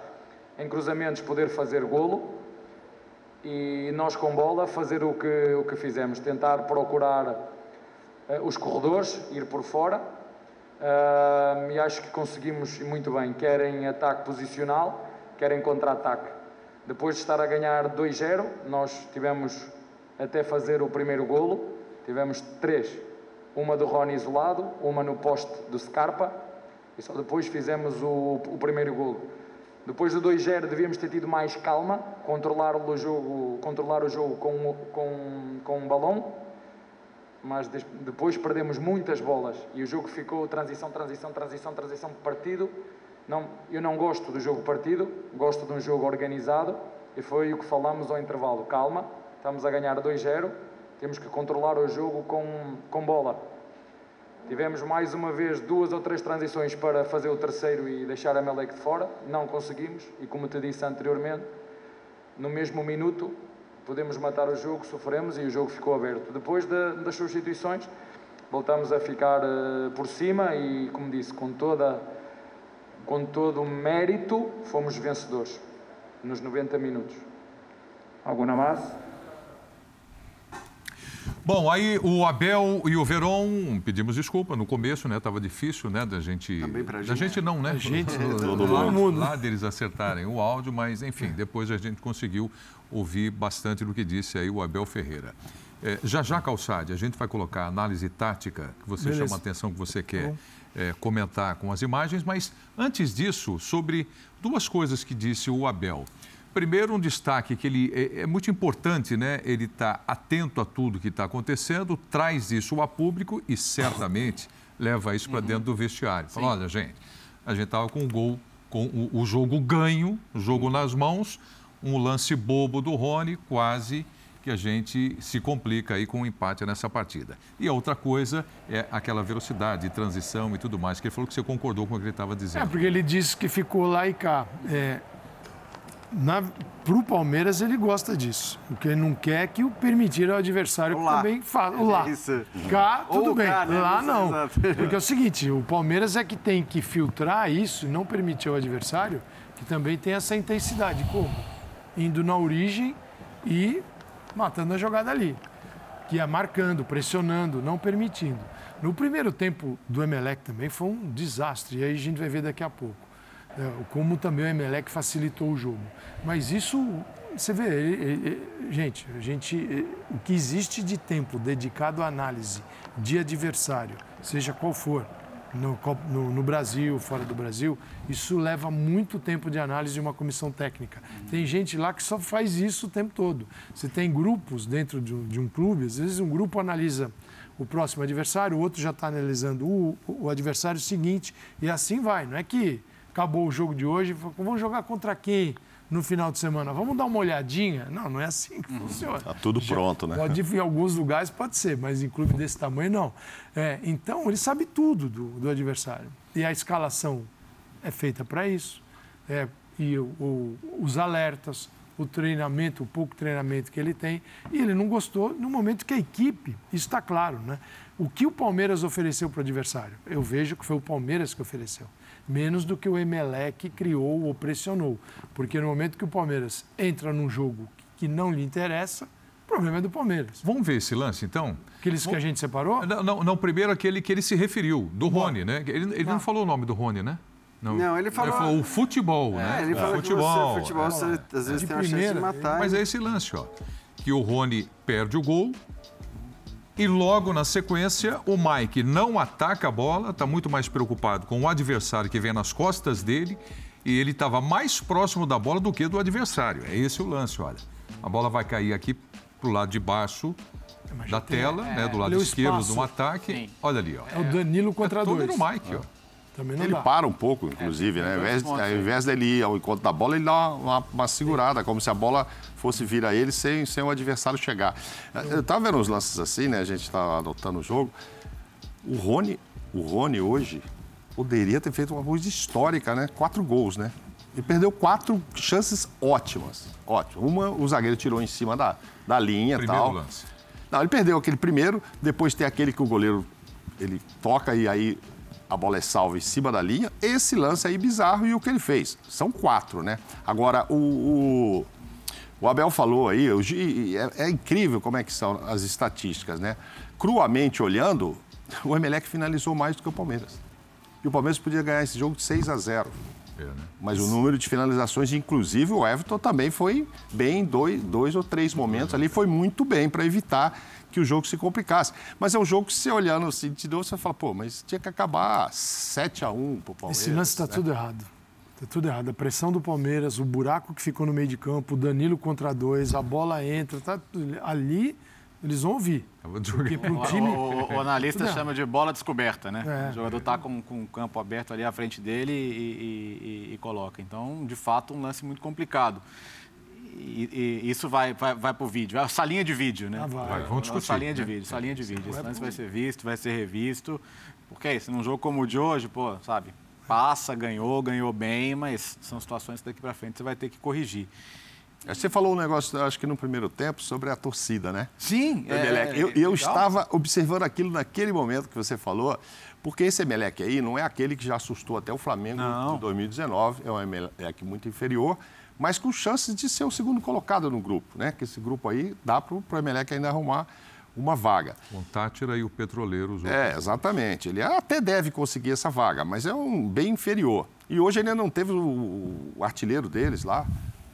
F: em cruzamentos poder fazer golo e nós com bola fazer o que, o que fizemos, tentar procurar uh, os corredores, ir por fora. Uh, e acho que conseguimos muito bem, quer em ataque posicional, quer em contra-ataque. Depois de estar a ganhar 2-0, nós tivemos até fazer o primeiro golo, tivemos três, uma do Rony isolado, uma no poste do Scarpa. E só depois fizemos o, o primeiro golo. Depois do 2-0 devíamos ter tido mais calma, controlar o jogo, controlar o jogo com, com, com um balão, mas depois perdemos muitas bolas e o jogo ficou transição, transição, transição, transição, partido. Não, eu não gosto do jogo partido, gosto de um jogo organizado e foi o que falamos ao intervalo. Calma, estamos a ganhar 2-0, temos que controlar o jogo com, com bola. Tivemos mais uma vez duas ou três transições para fazer o terceiro e deixar a Melec de fora. Não conseguimos e, como te disse anteriormente, no mesmo minuto podemos matar o jogo, sofremos e o jogo ficou aberto. Depois de, das substituições, voltamos a ficar uh, por cima e, como disse, com, toda, com todo o mérito, fomos vencedores nos 90 minutos.
H: Alguma mais?
A: Bom, aí o Abel e o Veron pedimos desculpa no começo, né? Tava difícil, né, da gente.
C: Também pra
A: da
C: gente.
A: gente não, né? *laughs*
E: A gente,
A: todo
E: todo mundo.
A: Lá deles acertarem o áudio, mas enfim, depois a gente conseguiu ouvir bastante do que disse aí o Abel Ferreira. É, já já, Calçade, a gente vai colocar a análise tática que você
E: Beleza.
A: chama a atenção, que você quer é, comentar com as imagens, mas antes disso, sobre duas coisas que disse o Abel. Primeiro, um destaque que ele é, é muito importante, né? Ele está atento a tudo que está acontecendo, traz isso a público e certamente leva isso para dentro do vestiário. Fala, olha, gente, a gente estava com o gol, com o, o jogo ganho, o jogo nas mãos, um lance bobo do Rony, quase que a gente se complica aí com um empate nessa partida. E a outra coisa é aquela velocidade, transição e tudo mais, que ele falou que você concordou com o que ele estava
E: É,
A: dizendo.
E: porque ele disse que ficou lá e cá. É, para o Palmeiras, ele gosta disso. O que ele não quer é que o permitir ao adversário
C: O lá.
E: também faça. Lá.
C: Isso.
E: Cá,
C: Ou
E: tudo bem.
C: cá, né?
E: Lá não. Porque é o seguinte, o Palmeiras é que tem que filtrar isso e não permitir ao adversário que também tem essa intensidade. Como? Indo na origem e matando a jogada ali. Que é marcando, pressionando, não permitindo. No primeiro tempo do Emelec também foi um desastre. E aí a gente vai ver daqui a pouco. É, como também o Emelec facilitou o jogo. Mas isso, você vê, ele- ele- gente, a gente, eh, o que existe de tempo dedicado à análise de adversário, seja qual for, no, no- no Brasil, fora do Brasil, isso leva muito tempo de análise de uma comissão técnica. Tem gente lá que só faz isso o tempo todo. Você tem grupos dentro de um, de um clube, às vezes um grupo analisa o próximo adversário, o outro já está analisando o, o adversário seguinte, e assim vai. Não é que acabou o jogo de hoje, vamos jogar contra quem? no final de semana, vamos dar uma olhadinha? Não, não é assim que funciona.
D: Tá tudo pronto, né?
E: Pode ir em alguns lugares, pode ser, mas em clube desse tamanho, não. É, então, ele sabe tudo do, do adversário. E a escalação é feita para isso. É, e o, o, os alertas, o treinamento, o pouco treinamento que ele tem. E ele não gostou no momento que a equipe, isso está claro, né? O que o Palmeiras ofereceu para o adversário? Eu vejo que foi o Palmeiras que ofereceu. Menos do que o Emelec criou ou pressionou. Porque no momento que o Palmeiras entra num jogo que não lhe interessa, o problema é do Palmeiras.
A: Vamos ver esse lance, então?
E: Aqueles que a gente separou?
A: Não, não, não, primeiro aquele que ele se referiu, do Rony, né? Ele, ele não falou o nome do Rony, né?
C: Não, ele falou...
A: Ele falou o futebol,
C: É,
A: né?
C: ele
A: o
C: falou
A: futebol.
C: você, futebol, você, às vezes
E: De
C: tem uma chance de
E: primeira,
C: matar.
A: Mas é esse lance, ó. Que o Rony perde o gol e logo na sequência o Mike não ataca a bola, está muito mais preocupado com o adversário que vem nas costas dele e ele estava mais próximo da bola do que do adversário. É esse o lance, olha. A bola vai cair aqui pro lado de baixo da tela, né, do lado
E: o
A: esquerdo
E: espaço.
A: de um ataque. Olha ali, ó.
E: É o Danilo contra
A: Tudo
E: dois.
A: no Mike, ó.
E: Também não
D: Ele
E: dá.
D: para um pouco, inclusive, né? Ao invés, ao invés dele ir ao encontro da bola, ele dá uma, uma segurada, como se a bola fosse vir a ele sem, sem o adversário chegar. Eu estava vendo uns lances assim, né? A gente está anotando o jogo. O Rony, o Rony hoje poderia ter feito uma coisa histórica, né? Quatro gols, né? Ele perdeu quatro chances ótimas. Ótimo. Uma, o zagueiro tirou em cima da, da linha e tal.
A: lance.
D: Não, ele perdeu aquele primeiro, depois tem aquele que o goleiro ele toca e aí a bola é salva em cima da linha. Esse lance aí bizarro e o que ele fez. São quatro, né? Agora, o, o, o Abel falou aí, o é, é incrível como é que são as estatísticas, né? Cruamente olhando, *laughs* o Emelec finalizou mais do que o Palmeiras. E o Palmeiras podia ganhar esse jogo de 6 a 0.
A: É, né?
D: Mas o número de finalizações, inclusive o Everton também foi bem em dois, dois ou três momentos ali, foi muito bem para evitar que o jogo se complicasse. Mas é um jogo que você olhando assim, de novo, você fala, pô, mas tinha que acabar 7 a 1 pro Palmeiras.
E: Esse lance está
D: né?
E: tudo errado. Está tudo errado. A pressão do Palmeiras, o buraco que ficou no meio de campo, o Danilo contra dois, a bola entra, tá tudo- ali eles vão ouvir. Porque pro
B: O,
E: time.
B: o- o analista *laughs*
E: Tudo
B: chama de bola descoberta, né?
E: É.
B: O jogador está com, com o campo aberto ali à frente dele e, e- e- e coloca. Então, de fato, um lance muito complicado. E, e isso vai, vai, vai para o vídeo, vai a salinha de vídeo, né?
E: Ah, vai.
A: Vai, vamos discutir,
B: Salinha de
A: né?
B: vídeo, salinha de vídeo. Esse lance vai ser visto, vai ser revisto. Porque é isso, num jogo como o de hoje, pô, sabe? Passa, ganhou, ganhou bem, mas são situações que daqui para frente você vai ter que corrigir.
D: Você falou um negócio, acho que no primeiro tempo, sobre a torcida, né?
B: Sim,
D: Emelec. eu, eu estava observando aquilo naquele momento que você falou, porque esse Emelec aí não é aquele que já assustou até o Flamengo
B: Não.
D: de 2019, é um Emelec muito inferior, mas com chances de ser o segundo colocado no grupo, né? Que esse grupo aí dá para o Emelec ainda arrumar uma vaga.
A: Com Tátira e o Petroleiro. Os
D: É, exatamente. Ele até deve conseguir essa vaga, mas é um bem inferior. E hoje ainda não teve o, o artilheiro deles lá,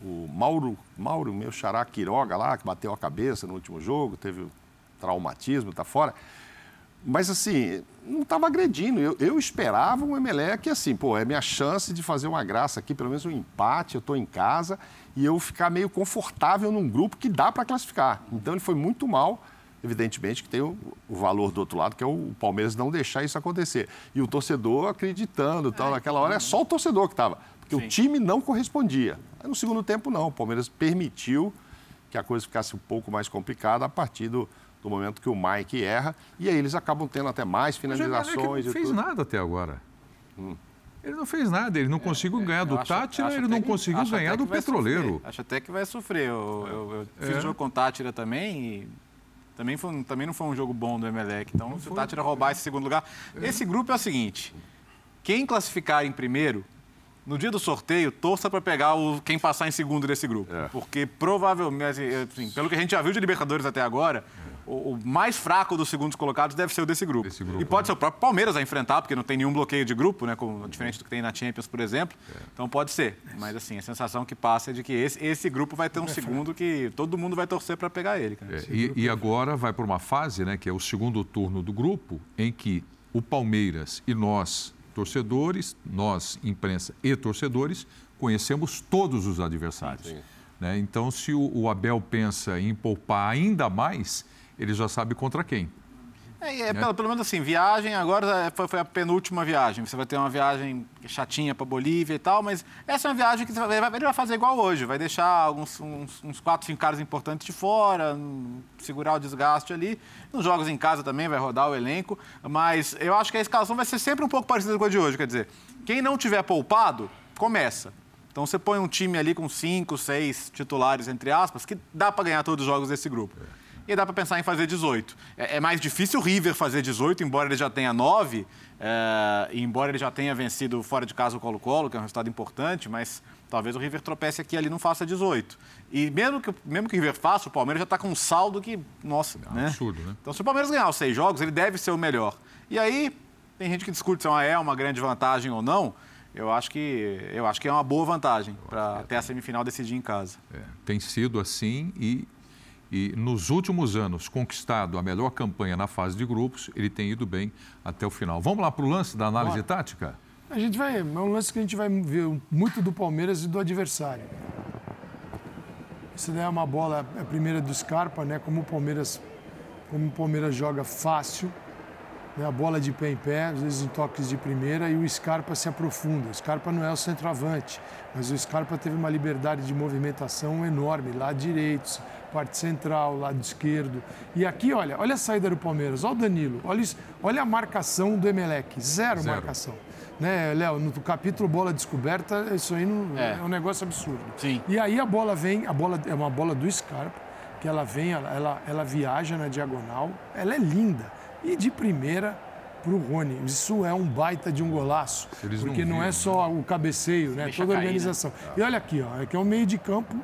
D: o Mauro, Mauro, meu xará Quiroga lá, que bateu a cabeça no último jogo, teve traumatismo, tá fora. Mas assim, não estava agredindo. Eu, eu esperava um Emelec assim, pô, é minha chance de fazer uma graça aqui, pelo menos um empate, eu estou em casa, e eu ficar meio confortável num grupo que dá para classificar. Então ele foi muito mal evidentemente que tem o, o valor do outro lado, que é o Palmeiras não deixar isso acontecer. E o torcedor acreditando, tal, naquela hora é só o torcedor que estava, porque o time não correspondia. Aí, no segundo tempo, não. O Palmeiras permitiu que a coisa ficasse um pouco mais complicada a partir do, do momento que o Mike erra, e aí eles acabam tendo até mais
A: Mas o
D: finalizações
A: não
D: e
A: fez
D: tudo.
A: nada até agora. Ele não fez nada, ele não conseguiu ganhar do
B: acho-
A: Tátira,
B: acho
A: ele não
B: que-
A: conseguiu ganhar do Petroleiro.
B: sofrer. Acho até que vai sofrer. Eu, eu- eu fiz
A: É.
B: jogo com o Tátira também e também, foi, também não foi um jogo bom do Emelec. Então, se o Tátira roubar esse segundo lugar... Esse grupo é o seguinte, quem classificar em primeiro, no dia do sorteio, torça para pegar o, quem passar em segundo desse grupo.
A: É.
B: Porque provavelmente, assim, pelo que a gente já viu de Libertadores até agora, o, o mais fraco dos segundos colocados deve ser o desse grupo.
A: Desse grupo,
B: e pode
A: né?
B: ser o próprio Palmeiras a enfrentar, porque não tem nenhum bloqueio de grupo, né? Como, diferente do que tem na Champions, por exemplo. Então pode ser. Mas assim, a sensação que passa é de que esse, esse grupo vai ter um segundo que todo mundo vai torcer para pegar ele. Cara.
A: É, e, e agora vai para uma fase, né, que é o segundo turno do grupo, em que o Palmeiras e nós, torcedores, nós, imprensa e torcedores, conhecemos todos os adversários. né? Então, se o, o Abel pensa em poupar ainda mais, ele já sabe contra quem.
B: É, é, pelo, pelo, menos assim, viagem agora é, foi, foi, a penúltima viagem. Você vai ter uma viagem chatinha para Bolívia e tal, mas essa é uma viagem que vai, ele vai fazer igual hoje. Vai deixar alguns, uns, uns quatro, cinco caras importantes de fora, segurar o desgaste ali. Nos jogos em casa também vai rodar o elenco, mas eu acho que a escalação vai ser sempre um pouco parecida com a de hoje. Quer dizer, quem não tiver poupado, começa. Então você põe um time ali com cinco, seis titulares, entre aspas, que dá para ganhar todos os jogos desse grupo. E dá para pensar em fazer 18. É, é, mais difícil o River fazer 18, embora ele já tenha 9, é, e embora ele já tenha vencido fora de casa o Colo-Colo, que é um resultado importante, mas talvez o River tropece aqui e ali não faça 18. E mesmo que, mesmo que o River faça, o Palmeiras já está com um saldo que, nossa, é né? absurdo, né? Então se o Palmeiras ganhar os seis jogos, ele deve ser o melhor. E aí, tem gente que discute se é uma grande vantagem ou não. Eu acho que, eu acho que é uma boa vantagem para até a semifinal decidir em casa.
A: É, tem sido assim e e nos últimos anos, conquistado a melhor campanha na fase de grupos, ele tem ido bem até o final. Vamos lá para o lance da análise Bora. tática?
E: A gente vai. É um lance que a gente vai ver muito do Palmeiras e do adversário. Isso daí é uma bola, é a primeira do Scarpa, né? Como o Palmeiras, como o Palmeiras joga fácil, né? a bola de pé em pé, às vezes em toques de primeira, e o Scarpa se aprofunda. O Scarpa não é o centroavante, mas o Scarpa teve uma liberdade de movimentação enorme, lá direito, parte central, lado esquerdo. E aqui, olha, olha a saída do Palmeiras, olha o Danilo, olha, isso, olha a marcação do Emelec, zero, zero. marcação. Né, Léo, no capítulo bola descoberta, isso aí não, é. é. um negócio absurdo.
B: Sim.
E: E aí a bola vem, a bola é uma bola do Scarpa, que ela vem, ela, ela, ela viaja na diagonal, ela é linda. E de primeira para o Rony. Isso é um baita de um golaço. Eles porque não, não é só o cabeceio, né? Toda a organização. Cair, né? E olha aqui, ó, aqui é um meio de campo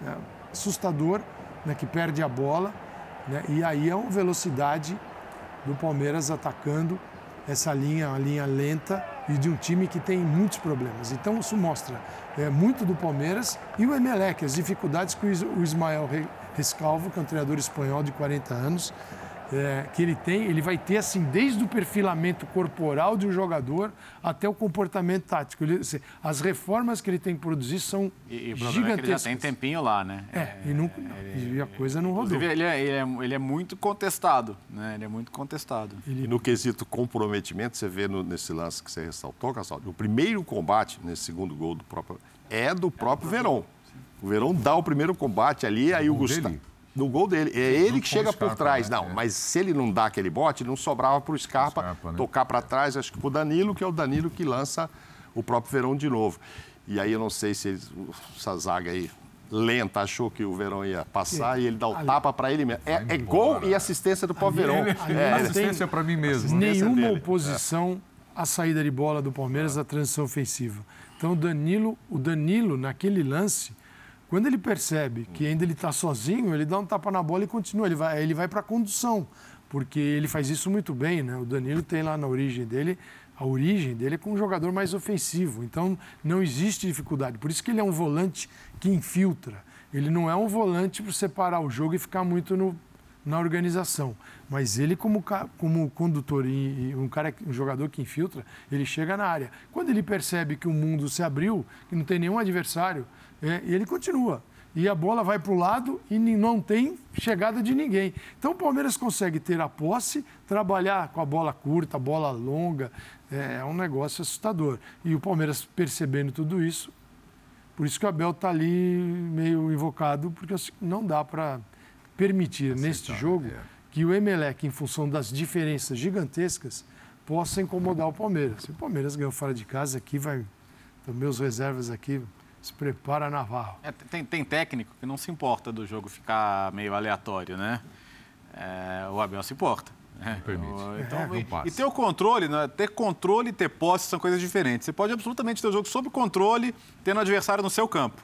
E: né? assustador né, que perde a bola. Né, e aí é uma velocidade do Palmeiras atacando essa linha, uma linha lenta e de um time que tem muitos problemas. Então isso mostra é, muito do Palmeiras e o Emelec, as dificuldades que o Ismael Rescalvo, que é um treinador espanhol de 40 anos, é, que ele tem, ele vai ter assim, desde o perfilamento corporal de um jogador até o comportamento tático. Ele, assim, as reformas que ele tem que produzir são e, e gigantescas. É que ele já
B: tem tempinho lá, né?
E: É, é e, não, e a coisa não rodou.
B: Ele é, ele, é, ele é muito contestado, né? Ele é muito contestado.
D: Ele... E no quesito comprometimento, você vê no, nesse lance que você ressaltou, Cassaldo, o primeiro combate nesse segundo gol do próprio é do próprio Verón. O Verón dá o primeiro combate ali, aí o Gustavo no gol dele. É ele que chega Scarpa, por trás. Né? Não, é. mas se ele não dá aquele bote, não sobrava para o Scarpa, Scarpa né? tocar para trás, acho que para o Danilo, que é o Danilo que lança o próprio Verão de novo. E aí eu não sei se eles, essa zaga aí lenta achou que o Verão ia passar e ele dá o ali, tapa para ele mesmo. É, é, gol e assistência do próprio Verão.
A: é, assistência para mim mesmo.
E: Nenhuma dele. oposição à saída de bola do Palmeiras, à transição ofensiva. Então o Danilo, o Danilo naquele lance quando ele percebe que ainda ele está sozinho, ele dá um tapa na bola e continua. Ele vai, ele vai para a condução, porque ele faz isso muito bem. Né? O Danilo tem lá na origem dele, a origem dele é com um jogador mais ofensivo. Então não existe dificuldade. Por isso que ele é um volante que infiltra. Ele não é um volante para separar o jogo e ficar muito no, na organização. Mas ele, como, como condutor e, um, cara, um jogador que infiltra, ele chega na área. Quando ele percebe que o mundo se abriu, que não tem nenhum adversário, é, e ele continua. E a bola vai para o lado e não tem chegada de ninguém. Então o Palmeiras consegue ter a posse, trabalhar com a bola curta, a bola longa. É, é um negócio assustador. E o Palmeiras percebendo tudo isso, por isso que o Abel está ali meio invocado, porque não dá para permitir Aceitar, neste jogo é. que o Emelec, em função das diferenças gigantescas, possa incomodar o Palmeiras. Se o Palmeiras ganhou fora de casa, aqui vai. Então, meus reservas aqui se prepara Navarro.
B: É, tem, tem técnico que não se importa do jogo ficar meio aleatório, né? É, o Abel se importa. Né? Permite. Então, é, e, e, ter o controle, né? ter controle e ter posse são coisas diferentes. Você pode absolutamente ter o jogo sob controle, tendo o adversário no seu campo.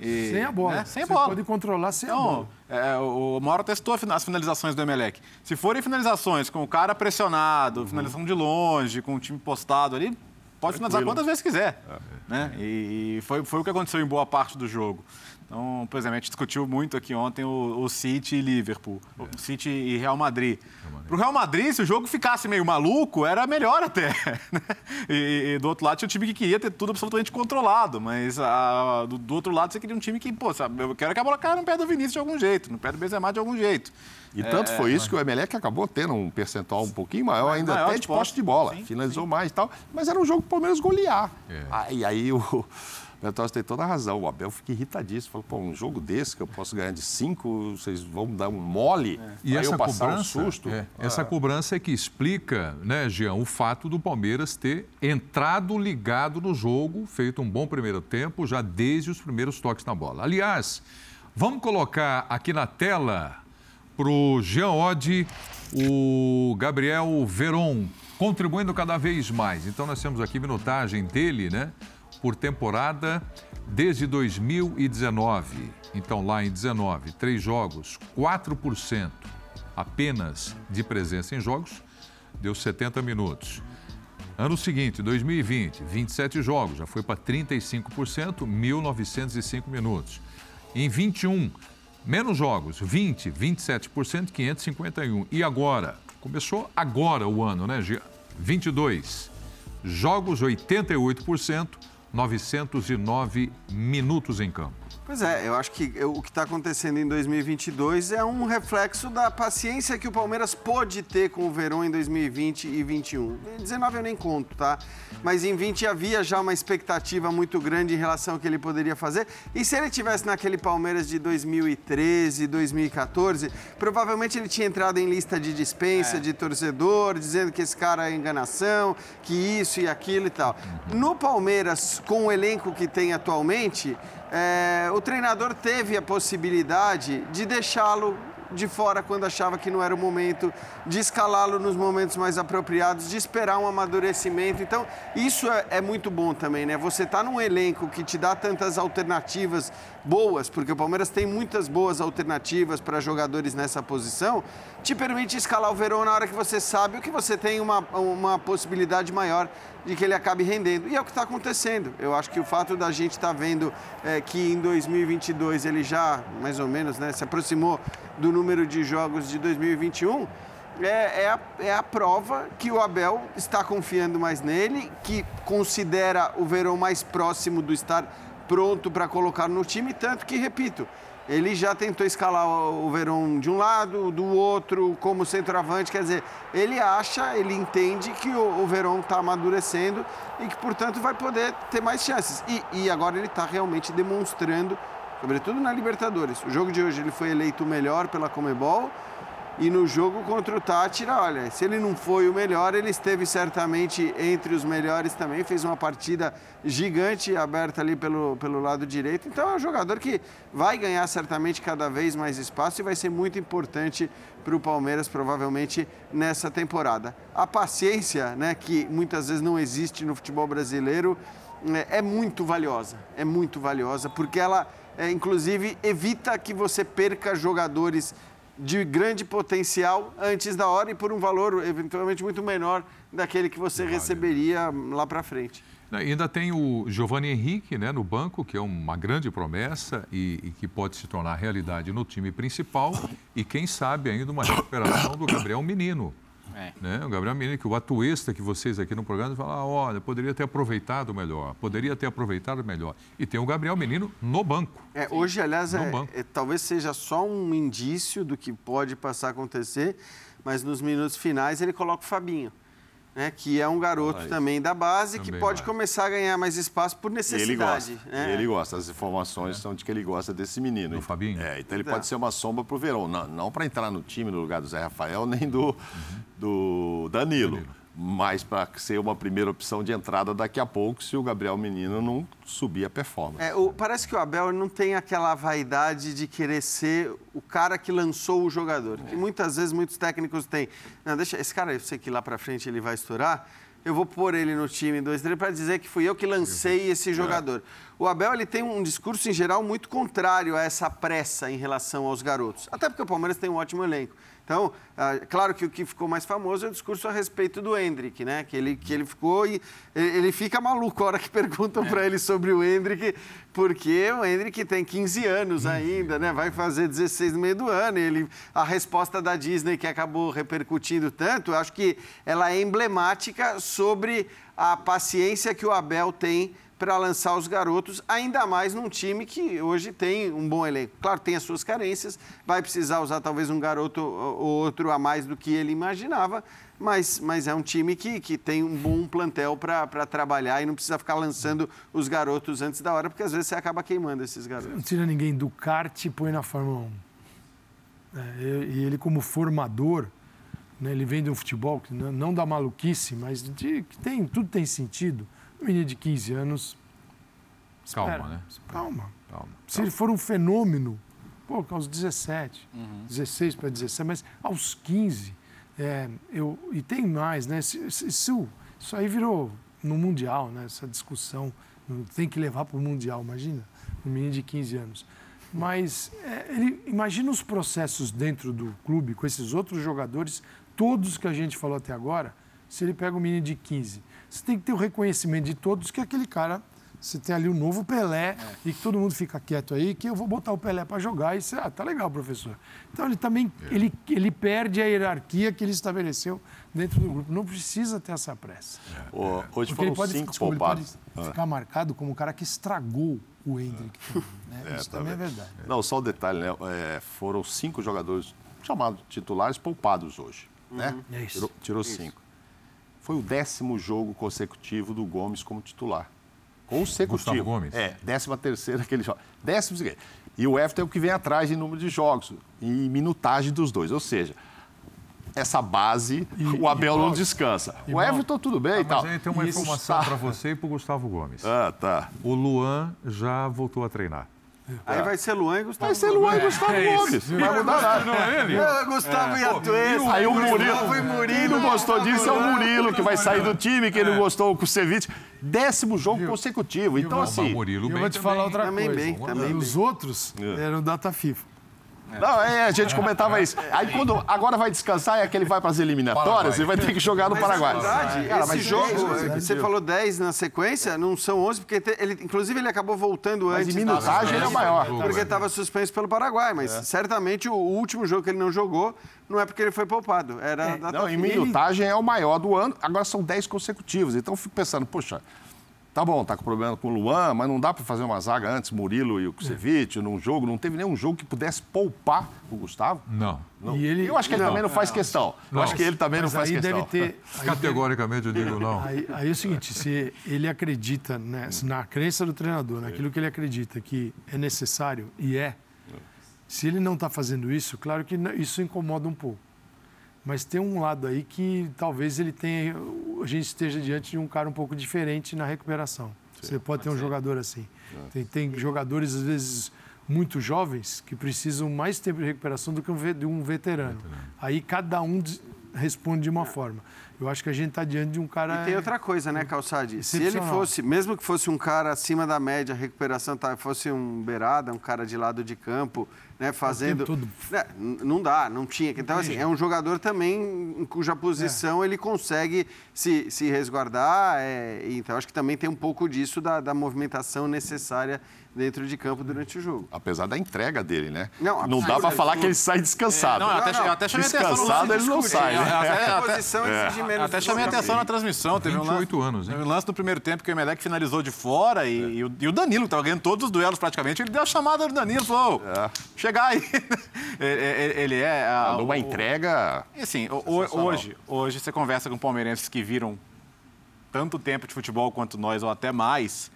E: É. E, sem a bola. Né?
B: Sem Você bola.
E: pode controlar sem então, a bola.
B: É, o Mauro testou as finalizações do Emelec. Se forem finalizações com o cara pressionado, uhum. finalização de longe, com o time postado ali, pode finalizar quantas vezes quiser. É. Né? E foi, foi o que aconteceu em boa parte do jogo. Então, por exemplo, a gente discutiu muito aqui ontem o, o City e Liverpool, o City e Real Madrid. Para o Real Madrid, se o jogo ficasse meio maluco, era melhor até. *laughs* né? E, e do outro lado tinha um time que queria ter tudo absolutamente controlado, mas a- do, do outro lado você queria um time que, pô, sabe, eu quero que a bola caia no pé do Vinícius de algum jeito, no pé do Benzema de algum jeito.
D: E tanto
B: É,
D: foi isso que o Emelec acabou tendo um percentual um pouquinho maior ainda
B: Maior
D: até
B: de
D: posse de bola.
B: Sim,
D: Finalizou mais e tal. Mas era um jogo para o Palmeiras golear.
A: É.
D: E aí o Bertossi tem toda a razão. O Abel fica irritadíssimo. Falou, pô, um jogo desse que eu posso ganhar de cinco, vocês vão dar um mole
A: E
D: pra
A: essa
D: eu passar
A: cobrança,
D: um susto.
A: é, essa cobrança é que explica, né, Jean, o fato do Palmeiras ter entrado ligado no jogo, feito um bom primeiro tempo, já desde os primeiros toques na bola. Aliás, vamos colocar aqui na tela para o Jean Oddi o Gabriel Veron, contribuindo cada vez mais. Então nós temos aqui minutagem dele, né, por temporada desde 2019. Então lá em 19, três jogos, 4% apenas de presença em jogos, deu 70 minutos. Ano seguinte, 2020, 27 jogos, já foi para 35%, 1.905 minutos. Em 21, menos jogos, 20, 27%, 551. E agora? Começou agora o ano, né? Gia? 22. Jogos, 88%, 909 minutos em campo.
C: Pois é, eu acho que o que está acontecendo em 2022 é um reflexo da paciência que o Palmeiras pôde ter com o Verón em 2020 e 21. Em 19 eu nem conto, tá? Mas em 20 havia já uma expectativa muito grande em relação ao que ele poderia fazer. E se ele tivesse naquele Palmeiras de 2013, 2014, provavelmente ele tinha entrado em lista de dispensa de torcedor, dizendo que esse cara é enganação, que isso e aquilo e tal. No Palmeiras, com o elenco que tem atualmente, é, o treinador teve a possibilidade de deixá-lo de fora quando achava que não era o momento, de escalá-lo nos momentos mais apropriados, de esperar um amadurecimento. Então, isso é, é muito bom também, né? Você tá num elenco que te dá tantas alternativas boas, porque o Palmeiras tem muitas boas alternativas para jogadores nessa posição, te permite escalar o Verão na hora que você sabe que você tem uma, uma possibilidade maior de que ele acabe rendendo. E é o que está acontecendo. Eu acho que o fato da gente estar vendo é, que em 2022 ele já, mais ou menos, né, se aproximou do número de jogos de 2021, é, é, a, é a prova que o Abel está confiando mais nele, que considera o Verão mais próximo do estar pronto para colocar no time, tanto que, repito, ele já tentou escalar o Verón de um lado, do outro, como centroavante. Quer dizer, ele acha, ele entende que o, o Verón está amadurecendo e que, portanto, vai poder ter mais chances. E, e agora ele está realmente demonstrando, sobretudo na Libertadores. O jogo de hoje ele foi eleito o melhor pela Comebol. E no jogo contra o Tátira, olha, se ele não foi o melhor, ele esteve certamente entre os melhores também. Fez uma partida gigante aberta ali pelo, pelo lado direito. Então é um jogador que vai ganhar certamente cada vez mais espaço e vai ser muito importante para o Palmeiras, provavelmente, nessa temporada. A paciência, né, que muitas vezes não existe no futebol brasileiro, né, é muito valiosa. É muito valiosa, porque ela, é, inclusive, evita que você perca jogadores de grande potencial antes da hora e por um valor eventualmente muito menor daquele que você receberia lá para frente.
A: Ainda tem o Giovanni Henrique né, no banco, que é uma grande promessa e, e, que pode se tornar realidade no time principal. E quem sabe ainda uma recuperação do Gabriel Menino. É. Né? O Gabriel Menino, que o atuista que vocês aqui no programa falam, olha, poderia ter aproveitado melhor, poderia ter aproveitado melhor. E tem o Gabriel Menino no banco.
C: É, hoje, aliás, é, é, talvez seja só um indício do que pode passar a acontecer, mas nos minutos finais ele coloca o Fabinho. Né, que é um garoto também da base também que pode vai. começar a ganhar mais espaço por necessidade.
D: Ele gosta. Né? Ele gosta. As informações é. são de que ele gosta desse menino.
A: Do Fabinho?
D: É, então ele pode ser uma sombra para o Verão. Não, não para entrar no time no lugar do Zé Rafael, nem do, uhum. do Danilo. Danilo. Mas para ser uma primeira opção de entrada daqui a pouco, se o Gabriel Menino não subir a performance.
C: É, o, parece que o Abel não tem aquela vaidade de querer ser o cara que lançou o jogador. Que muitas vezes muitos técnicos têm. Não, deixa esse cara, eu sei que lá para frente ele vai estourar. Eu vou pôr ele no time 2, 3 para dizer que fui eu que lancei esse jogador. O Abel ele tem um discurso em geral muito contrário a essa pressa em relação aos garotos. Até porque o Palmeiras tem um ótimo elenco. Então, ah, claro que o que ficou mais famoso é o discurso a respeito do Hendrick, né? Que ele, que ele ficou e ele fica maluco a hora que *laughs* perguntam para ele sobre o Hendrick, porque o Hendrick tem 15 anos ainda, né? Vai fazer 16 no meio do ano. E ele, a resposta da Disney que acabou repercutindo tanto, acho que ela é emblemática sobre a paciência que o Abel tem para lançar os garotos, ainda mais num time que hoje tem um bom elenco. Claro, tem as suas carências, vai precisar usar talvez um garoto ou outro a mais do que ele imaginava, mas, mas é um time que, que tem um bom plantel para trabalhar e não precisa ficar lançando os garotos antes da hora, porque às vezes você acaba queimando esses
E: Não
C: garotos.
E: tira ninguém do kart e põe na Fórmula 1. É, e ele, como formador, né, ele vem de um futebol que não, não dá maluquice, mas de, que tem, tudo tem sentido. Menino de 15 anos.
A: Calma,
E: espera,
A: né?
E: Calma.
A: Calma.
E: Se ele for um fenômeno, pô, aos 17,
A: Uhum.
E: 16 para 17, mas aos 15, é, eu, e tem mais, né? Se- se- Isso, isso aí virou no Mundial, né? Essa discussão, tem que levar para o Mundial, imagina, um menino de 15 anos. Mas é, ele, imagina os processos dentro do clube com esses outros jogadores, todos que a gente falou até agora, se ele pega um menino de 15. Você tem que ter o reconhecimento de todos que aquele cara, você tem ali o novo Pelé e que todo mundo fica quieto aí, que eu vou botar o Pelé para jogar e você, ah, tá legal, professor. Então ele também, ele, ele perde a hierarquia que ele estabeleceu dentro do grupo. Não precisa ter essa pressa.
D: Ô, hoje
E: Porque
D: foram
E: ele pode,
D: cinco
E: desculpa, ele
D: poupados.
E: pode ficar marcado como o cara que estragou o Hendrick. também, né?
D: É,
E: Isso
D: tá
E: também é verdade.
D: Não, só o detalhe, né? É, foram cinco jogadores chamados titulares poupados hoje. Né?
E: É isso.
D: Tirou, tirou cinco. Foi o décimo jogo consecutivo do Gomes como titular. Consecutivo.
A: Gustavo Gomes?
D: É, décima terceira que ele joga. Décimo segundo. E o Everton é o que vem atrás em número de jogos e minutagem dos dois. Ou seja, essa base, o Abel não descansa. O Everton tudo bem e
A: Ah,
D: tal.
A: mas aí tem uma
D: E
A: informação
D: tá-
A: para você e para o Gustavo Gomes.
D: Ah, tá.
A: O Luan já voltou a treinar.
C: Aí vai ser Luan e Gustavo
D: Vai ser Luan e Gustavo
A: É.
D: Gomes. Não vai mudar nada.
A: Não é ele?
C: Ah, Gustavo e Atuesta.
D: Aí o Murilo,
C: Gustavo e
D: quem
C: Murilo.
D: não gostou disso é o Murilo, que vai sair do time, quem não gostou com o Ceviche. Décimo jogo consecutivo. Então, assim.
A: Murilo
E: eu vou te
A: também.
E: falar outra
C: Também
E: coisa.
C: bem, também bem.
E: Os outros
D: É.
E: eram data FIFA.
D: Não, é, a gente comentava isso. Aí quando agora vai descansar, é que ele vai para as eliminatórias e vai ter que jogar no
C: Mas
D: Paraguai.
C: É verdade,
D: Cara,
C: esse
D: mas
C: jogo,
D: dez
C: você falou 10 na sequência, não são 11, porque te- ele, inclusive ele acabou voltando
D: Mas
C: antes.
D: em minutagem ele é o maior.
C: Porque estava suspenso pelo Paraguai, mas certamente o último jogo que ele não jogou não é porque ele foi poupado, era da
D: Não, em minutagem é o maior do ano, agora são 10 consecutivos. Então eu fico pensando, poxa, tá bom, tá com problema com o Luan, mas não dá para fazer uma zaga antes, Murilo e o Kusevich, num jogo, não teve nenhum jogo que pudesse poupar o Gustavo.
A: Não.
D: Não.
E: E ele-
D: eu acho que ele
E: Não.
D: também não faz questão. Eu
A: Não.
D: acho que ele também não
E: Mas
D: faz
E: aí
D: questão.
E: deve ter. *laughs* aí
A: Categoricamente eu digo não.
E: Aí, aí é o seguinte, se ele acredita né, na crença do treinador, naquilo que ele acredita que é necessário e é, se ele não está fazendo isso, claro que não- isso incomoda um pouco. Mas tem um lado aí que talvez ele tenha, a gente esteja diante de um cara um pouco diferente na recuperação. Você pode ter um jogador assim. Tem, tem jogadores, às vezes, muito jovens que precisam mais tempo de recuperação do que um, de um veterano. Aí cada um responde de uma forma. Eu acho que a gente está diante de um cara.
C: E tem outra coisa, né, Calçade? Se ele fosse, mesmo que fosse um cara acima da média, recuperação tá, fosse um beirada, um cara de lado de campo, né, fazendo.
E: todo.
C: Né, n- não dá, não tinha. Então, assim, é um jogador também em cuja posição ele consegue se, se resguardar. é, então, acho que também tem um pouco disso da, da movimentação necessária dentro de campo durante o jogo.
D: Apesar da entrega dele, né?
C: Não,
D: Não dá para falar que ele sai descansado.
B: É, não, eu até,
C: Não,
B: eu até chamei atenção no
D: Descansado
B: lance.
D: ele não sai, né?
B: Até-
C: A
B: até-
C: posição exige menos
B: Até chamei atenção na transmissão. Teve um
A: 28
B: lance,
A: anos, hein?
B: Teve um lance no primeiro tempo que o Emelec finalizou de fora e, e o, e o Danilo, que estava ganhando todos os duelos praticamente, ele deu a chamada do Danilo, falou, "Ô, chegar aí. *laughs* ele, ele- é... a-
D: Numa
B: o-
D: entrega.
B: E assim, hoje, hoje você conversa com palmeirenses que viram tanto tempo de futebol quanto nós, ou até mais,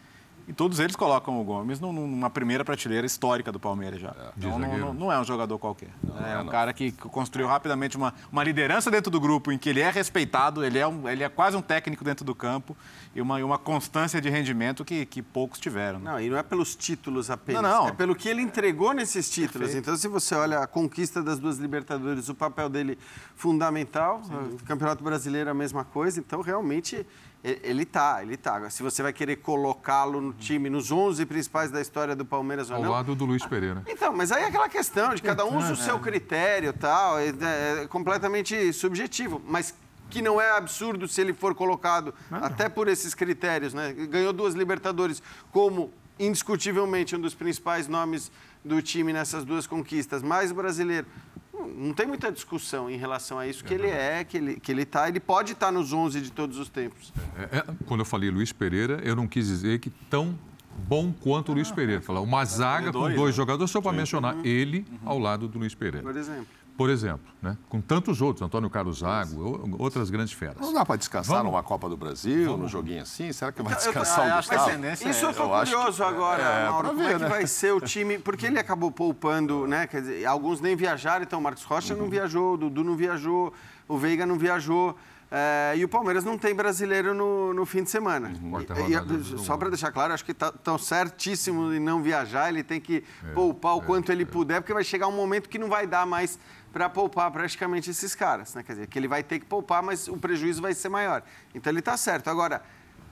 B: e todos eles colocam o Gomes num- numa primeira prateleira histórica do Palmeiras já.
A: De
B: Então, não, não- não é um jogador qualquer. é
D: é,
B: um
D: não.
B: cara que construiu rapidamente uma, uma liderança dentro do grupo, em que ele é respeitado, ele é, um- ele é quase um técnico dentro do campo, e uma, uma constância de rendimento que, que poucos tiveram. né?
C: Não, e não é pelos títulos apenas.
B: Não, não.
C: É pelo que ele entregou nesses títulos. Então, se você olha a conquista das duas Libertadores, o papel dele fundamental. O Campeonato Brasileiro, a mesma coisa. Então, realmente, Ele tá, ele tá. Agora, Se você vai querer colocá-lo no time, nos 11 principais da história do Palmeiras ou
A: Ao
C: não.
A: lado do Luiz Pereira.
C: Então, mas aí é aquela questão de cada um usa o seu critério e tal, é, é completamente subjetivo, mas que não é absurdo se ele for colocado até por esses critérios, né? Ganhou duas Libertadores como indiscutivelmente um dos principais nomes do time nessas duas conquistas, mais brasileiro. Não- tem muita discussão em relação a isso, que ele é, que ele, que ele tá, ele pode estar nos 11 de todos os tempos.
A: É, é, quando eu falei Luiz Pereira, eu não quis dizer que tão bom quanto o Luiz Pereira. Falar uma zaga com
B: dois, né?
A: jogadores, só para mencionar ele ao lado do Luiz Pereira.
C: Por exemplo.
A: Por exemplo, né? com tantos outros, Antônio Carlos Zago, o- outras grandes feras.
D: Não dá para descansar
A: Vamos.
D: numa Copa do Brasil, num joguinho assim? Será que vai
C: Então, eu
D: descansar
B: ah,
D: o
B: acho que a
D: Gustavo?
C: Isso eu
D: Eu acho
C: curioso
D: que-
C: agora,
D: é,
C: Mauro. Como é
D: ver,
C: que
D: né?
C: vai ser o time? Porque ele acabou poupando, né? Quer dizer, alguns nem viajaram, então o Marcos Rocha
D: Uhum.
C: não viajou, o Dudu não viajou, o Veiga não viajou. é, e o Palmeiras não tem brasileiro no, no fim de semana.
D: Uhum.
C: E- e- só para deixar claro, acho que estão certíssimo em não viajar, ele tem que
A: É,
C: poupar o quanto ele puder, porque vai chegar um momento que não vai dar mais para poupar praticamente esses caras. Né? Quer dizer, que ele vai ter que poupar, mas o prejuízo vai ser maior. Então ele está certo. Agora,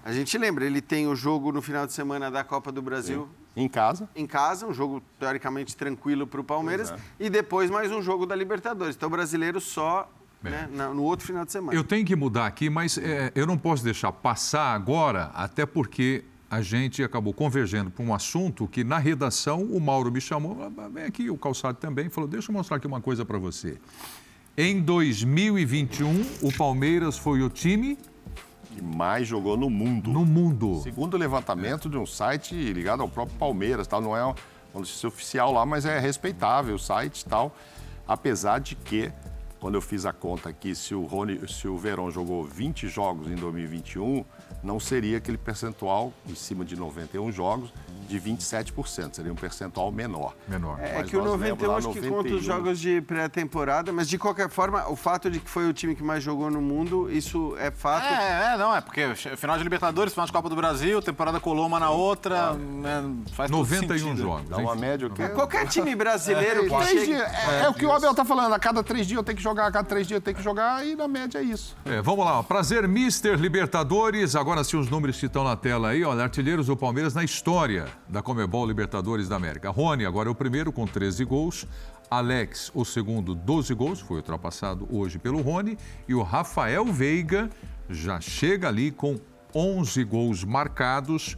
C: a gente lembra, ele tem o jogo no final de semana da Copa do Brasil
D: Em casa,
C: em casa, um jogo teoricamente tranquilo para o Palmeiras, e depois mais um jogo da Libertadores. Então o brasileiro só né, na- no outro final de semana.
A: Eu tenho que mudar aqui, mas é, eu não posso deixar passar agora, até porque a gente acabou convergendo para um assunto que na redação o Mauro me chamou, "Ah, vem aqui, o Calçado também, falou: deixa eu mostrar aqui uma coisa para você. Em 2021, o Palmeiras foi o time
D: que mais jogou no mundo.
A: no mundo.
D: Segundo o levantamento de um site ligado ao próprio Palmeiras, tal, não é uma notícia oficial lá, mas é respeitável o site e tal. Apesar de que, quando eu fiz a conta aqui, se o, Rony, se o Verón jogou 20 jogos em 2021, não seria aquele percentual em cima de 91 jogos de 27%, seria um percentual menor.
A: Menor.
C: É
D: Mas
C: que o
D: nós
C: 91
D: lembra lá
C: acho que conta
D: 91.
C: os jogos de pré-temporada, mas de qualquer forma, o fato de que foi o time que mais jogou no mundo, isso é fato.
B: É, é, não, é porque final de Libertadores, final de Copa do Brasil, temporada colou uma na outra, né, faz todo
A: 91
B: sentido.
A: jogos.
D: Dá uma média o quê?
C: Qualquer time brasileiro que
D: Três
C: chegue...
D: dias, é, é o que o Abel tá falando, a cada três dias eu tenho que jogar, a cada três dias eu tenho que jogar, e na média é isso.
A: É, vamos lá, prazer Mister Libertadores. Agora sim os números que estão na tela aí, olha, artilheiros do Palmeiras na história da Comebol Libertadores da América. Rony agora é o primeiro com 13 gols. Alex, o segundo, 12 gols, foi ultrapassado hoje pelo Rony. E o Rafael Veiga já chega ali com 11 gols marcados.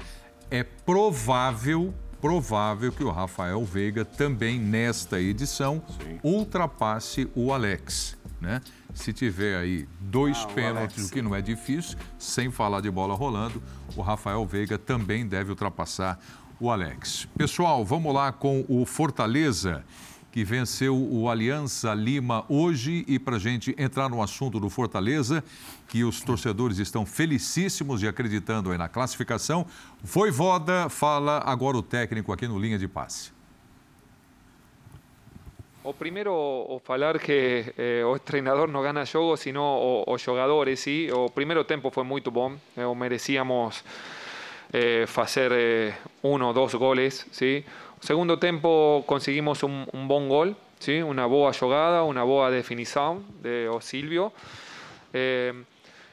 A: É provável, provável que o Rafael Veiga também nesta edição ultrapasse o Alex, né? Se tiver aí dois
C: Ah, o
A: pênaltis,
C: Alex.
A: o que não é difícil, sem falar de bola rolando, o Rafael Veiga também deve ultrapassar o Alex. Pessoal, vamos lá com o Fortaleza, que venceu o Aliança Lima hoje. E para gente entrar no assunto do Fortaleza, que os torcedores estão felicíssimos e acreditando aí na classificação, Voivoda fala agora o técnico aqui no Linha de Passe.
L: O primeiro, o falar que eh, o treinador não gana jogo, sino o, os jogadores, sim. O primeiro tempo foi muito bom. Eh, merecíamos eh, fazer eh, um ou dois goles, sim. O segundo tempo conseguimos um, um bom gol, sim. Uma boa jogada, uma boa definição de o Silvio. Eh,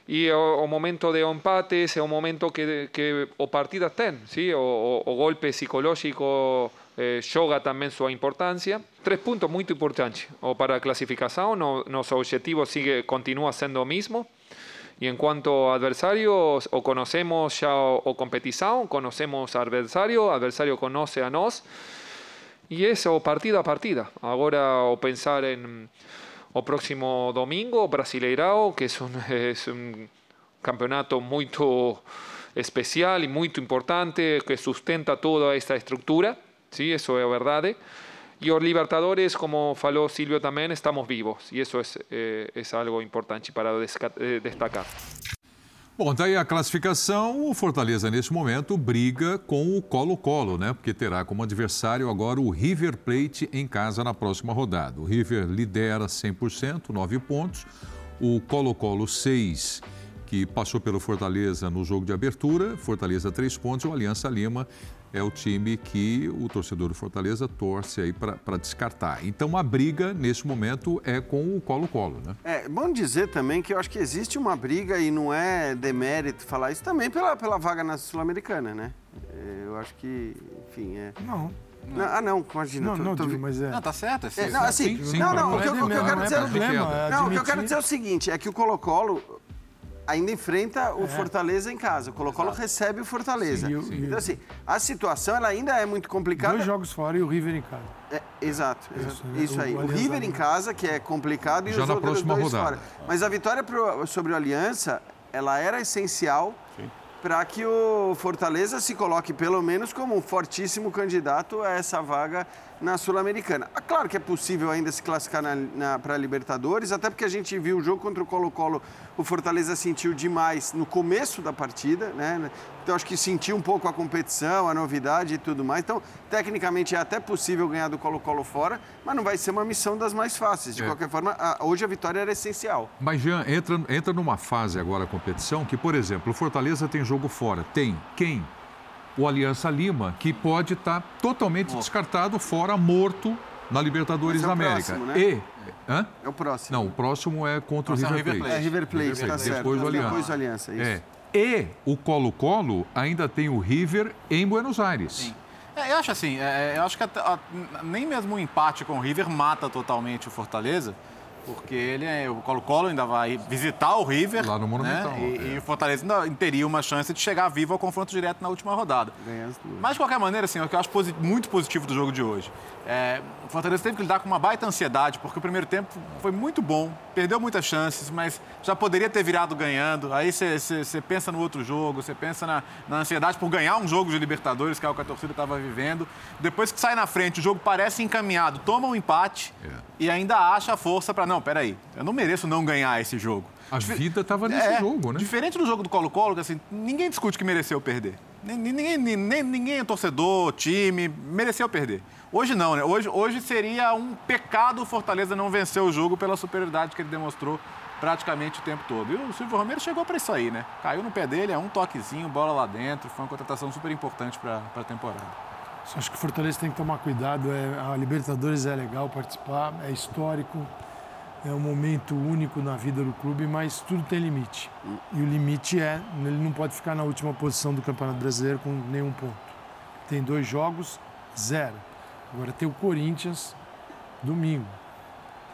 L: e o, o momento de empate esse é o momento que, que o partido tem, sim? O, o, o golpe psicológico eh, joga também sua importância. Três pontos muito importantes. O para a classificação, no, nosso objetivo sigue, continua sendo o mesmo. E em quanto ao adversário, o conhecemos já o, o competição, conhecemos o adversário, o adversário conhece a nós. E esse é o partida a partida. Agora, o pensar em o próximo domingo, Brasileirão, que é um, é um campeonato muito especial e muito importante, que sustenta toda esta estrutura, sim, isso é verdade. Os Libertadores, como falou Silvio também, estamos vivos, e isso é, é, algo importante para eh, destacar.
A: Bom, daí a classificação, o Fortaleza neste momento briga com o Colo-Colo, né? Porque terá como adversário agora o River Plate em casa na próxima rodada. O River lidera 100%, 9 pontos. O Colo-Colo 6, que passou pelo Fortaleza no jogo de abertura. Fortaleza três pontos o Aliança Lima é o time que o torcedor do Fortaleza torce aí para descartar. Então a briga nesse momento é com o Colo-Colo, né?
C: É bom dizer também que eu acho que existe uma briga e não é demérito falar isso também pela, pela vaga na Sul-Americana, né? É, Eu acho que, enfim, é.
E: Não.
C: Não, ah, não, imagina.
E: Não,
C: tô-
E: não,
C: tô-
E: digo, mas é.
B: Não, tá certo.
C: É, não, assim,
A: Sim, sim,
C: não, não,
A: não
C: o que, eu-
E: é
C: o que
E: é é
C: quero dizer é o seguinte, é que o Colo-Colo ainda enfrenta o Fortaleza em casa. O Colo-Colo recebe o Fortaleza.
E: Sim, o-
C: Então, assim, a situação ela ainda é muito complicada.
E: Dois jogos fora e o River em casa.
C: É, exato, exato.
E: Isso, né?
C: Isso aí.
E: O
C: O, River em casa, que é complicado, e
A: Já
C: os
A: na
C: outros
A: próxima
C: dois
A: rodada.
C: fora. Mas a vitória pro- sobre o Aliança, ela era essencial para que o Fortaleza se coloque pelo menos como um fortíssimo candidato a essa vaga na Sul-Americana. Ah, Claro que é possível ainda se classificar para a Libertadores, até porque a gente viu o jogo contra o Colo-Colo, o Fortaleza sentiu demais no começo da partida, né? Então acho que sentiu um pouco a competição, a novidade e tudo mais. Então, tecnicamente é até possível ganhar do Colo-Colo fora, mas não vai ser uma missão das mais fáceis. De
A: É.
C: qualquer forma, a- hoje a vitória era essencial.
A: Mas, Jean, entra, entra numa fase agora a competição que, por exemplo, o Fortaleza tem jogo fora. Tem quem? O Aliança Lima, que pode estar totalmente descartado, fora, morto na Libertadores
C: é
A: da
C: o
A: América.
C: próximo, né?
A: E. Hã?
C: É o próximo.
A: Não, o próximo é contra o
B: é
A: River
B: River
A: Plate.
C: É River Plate, tá certo.
A: Depois o Aliança.
C: Depois o Aliança, isso.
A: É. E o Colo-Colo ainda tem o River em Buenos Aires.
B: Sim. É, eu acho assim, é, eu acho que a- nem mesmo o empate com o River mata totalmente o Fortaleza, porque ele é, o Colo-Colo ainda vai visitar o River.
A: Lá no Monumental,
B: né? E,
A: é.
B: e o Fortaleza ainda teria uma chance de chegar vivo ao confronto direto na última rodada. Mas, de qualquer maneira, assim, o que eu acho posi- muito positivo do jogo de hoje. É, o Fortaleza teve que lidar com uma baita ansiedade, porque o primeiro tempo foi muito bom, perdeu muitas chances, mas já poderia ter virado ganhando. Aí você pensa no outro jogo, você pensa na, na ansiedade por ganhar um jogo de Libertadores, que é o que a torcida estava vivendo. Depois que sai na frente, o jogo parece encaminhado, toma um empate
A: É.
B: e ainda acha a força para, não, peraí, eu não mereço não ganhar esse jogo.
A: A vida estava nesse
B: É,
A: jogo, né?
B: Diferente do jogo do Colo-Colo, que assim, ninguém discute que mereceu perder. Nin- Ninguém, nin- nem, ninguém é torcedor, time, mereceu perder. Hoje não, né? Hoje, hoje seria um pecado o Fortaleza não vencer o jogo pela superioridade que ele demonstrou praticamente o tempo todo. E o Silvio Romero chegou para isso aí, né? Caiu no pé dele, é um toquezinho, bola lá dentro. Foi uma contratação super importante para a temporada.
E: Acho que o Fortaleza tem que tomar cuidado. É, a Libertadores é legal participar, é histórico, é um momento único na vida do clube, mas tudo tem limite. E o limite é, ele não pode ficar na última posição do Campeonato Brasileiro com nenhum ponto. Tem dois jogos, zero. Agora tem o Corinthians domingo.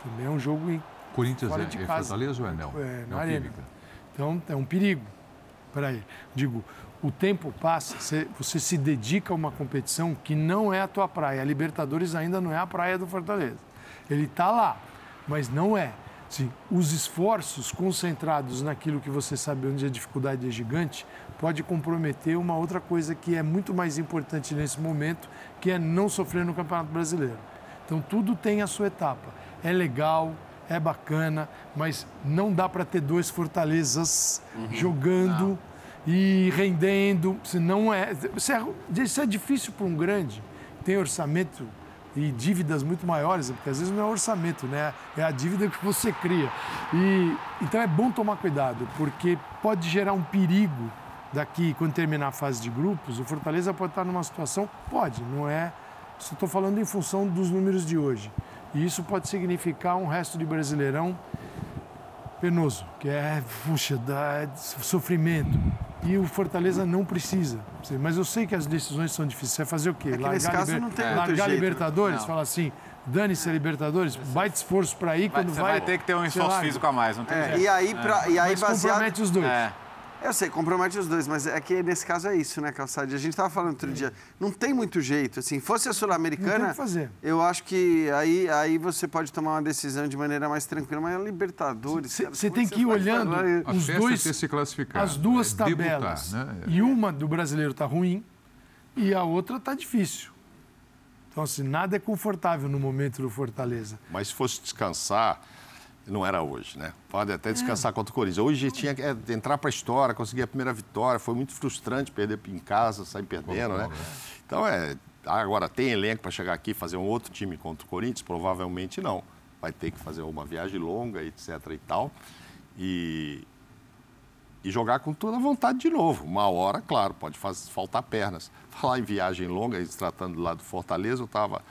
E: Também é um jogo em
A: Corinthians
E: Fora
A: é,
E: de
A: é
E: casa.
A: Fortaleza ou é não?
E: É, na
A: Neoquímica.
E: arena. Então é um perigo para ele. Digo, o tempo passa, você, você se dedica a uma competição que não é a tua praia. A Libertadores ainda não é a praia do Fortaleza. Ele está lá, mas não é. Sim, os esforços concentrados naquilo que você sabe onde a dificuldade é gigante pode comprometer uma outra coisa que é muito mais importante nesse momento, que é não sofrer no Campeonato Brasileiro. Então tudo tem a sua etapa. É legal, é bacana, mas não dá para ter dois fortalezas jogando e rendendo. Se não é, isso é, isso é difícil para um grande. Tem orçamento e dívidas muito maiores, porque às vezes não é orçamento, né? É a dívida que você cria. E então é bom tomar cuidado, porque pode gerar um perigo daqui quando terminar a fase de grupos. O Fortaleza pode estar numa situação, pode, não é. Só estou falando em função dos números de hoje. E isso pode significar um resto de Brasileirão penoso, que é, puxa, dá sofrimento. E o Fortaleza não precisa. Mas eu sei que as decisões são difíceis. Você vai fazer o quê?
C: É nesse caso não tem muito
E: largar
C: jeito, né?
E: Libertadores?
B: Não.
E: Fala assim, dane-se a Libertadores, baita esforço para ir,
B: Vai-
E: quando
B: você
E: vai...
B: vai ter que ter um esforço físico a mais, não tem
C: É,
B: jeito.
C: e aí, pra, e aí
E: Mas
C: baseado...
E: compromete os dois.
B: É.
C: Eu sei, compromete os dois, mas é que nesse caso é isso, né, Calçade? A gente estava falando outro dia, não tem muito jeito, assim, fosse a
E: Não tem
C: Sul-Americana, eu acho que aí, aí você pode tomar uma decisão de maneira mais tranquila, mas a Libertadores... cara,
E: Você tem
C: é
E: que ir olhando
C: falar?
E: Os dois,
A: é se classificado.
E: as duas
A: é debutar,
E: tabelas.
A: né?
E: E uma do brasileiro está ruim e a outra está difícil. Então, assim, nada é confortável no momento do Fortaleza.
D: Mas se fosse descansar, não era hoje, né? Pode até descansar contra o Corinthians. Hoje tinha que é, entrar para a história, conseguir a primeira vitória. Foi muito frustrante perder em casa, sair perdendo, né? Então, é. Agora, tem elenco para chegar aqui e fazer um outro time contra o Corinthians? Provavelmente não. Vai ter que fazer uma viagem longa, etc. e tal. E e jogar com toda a vontade de novo. Uma hora, claro, pode faz, faltar pernas. *laughs* Falar em viagem longa, se tratando lá do Fortaleza, eu estava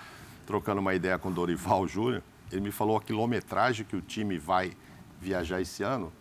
D: trocando uma ideia com o Dorival Júnior. Ele me falou a quilometragem que o time vai viajar esse ano,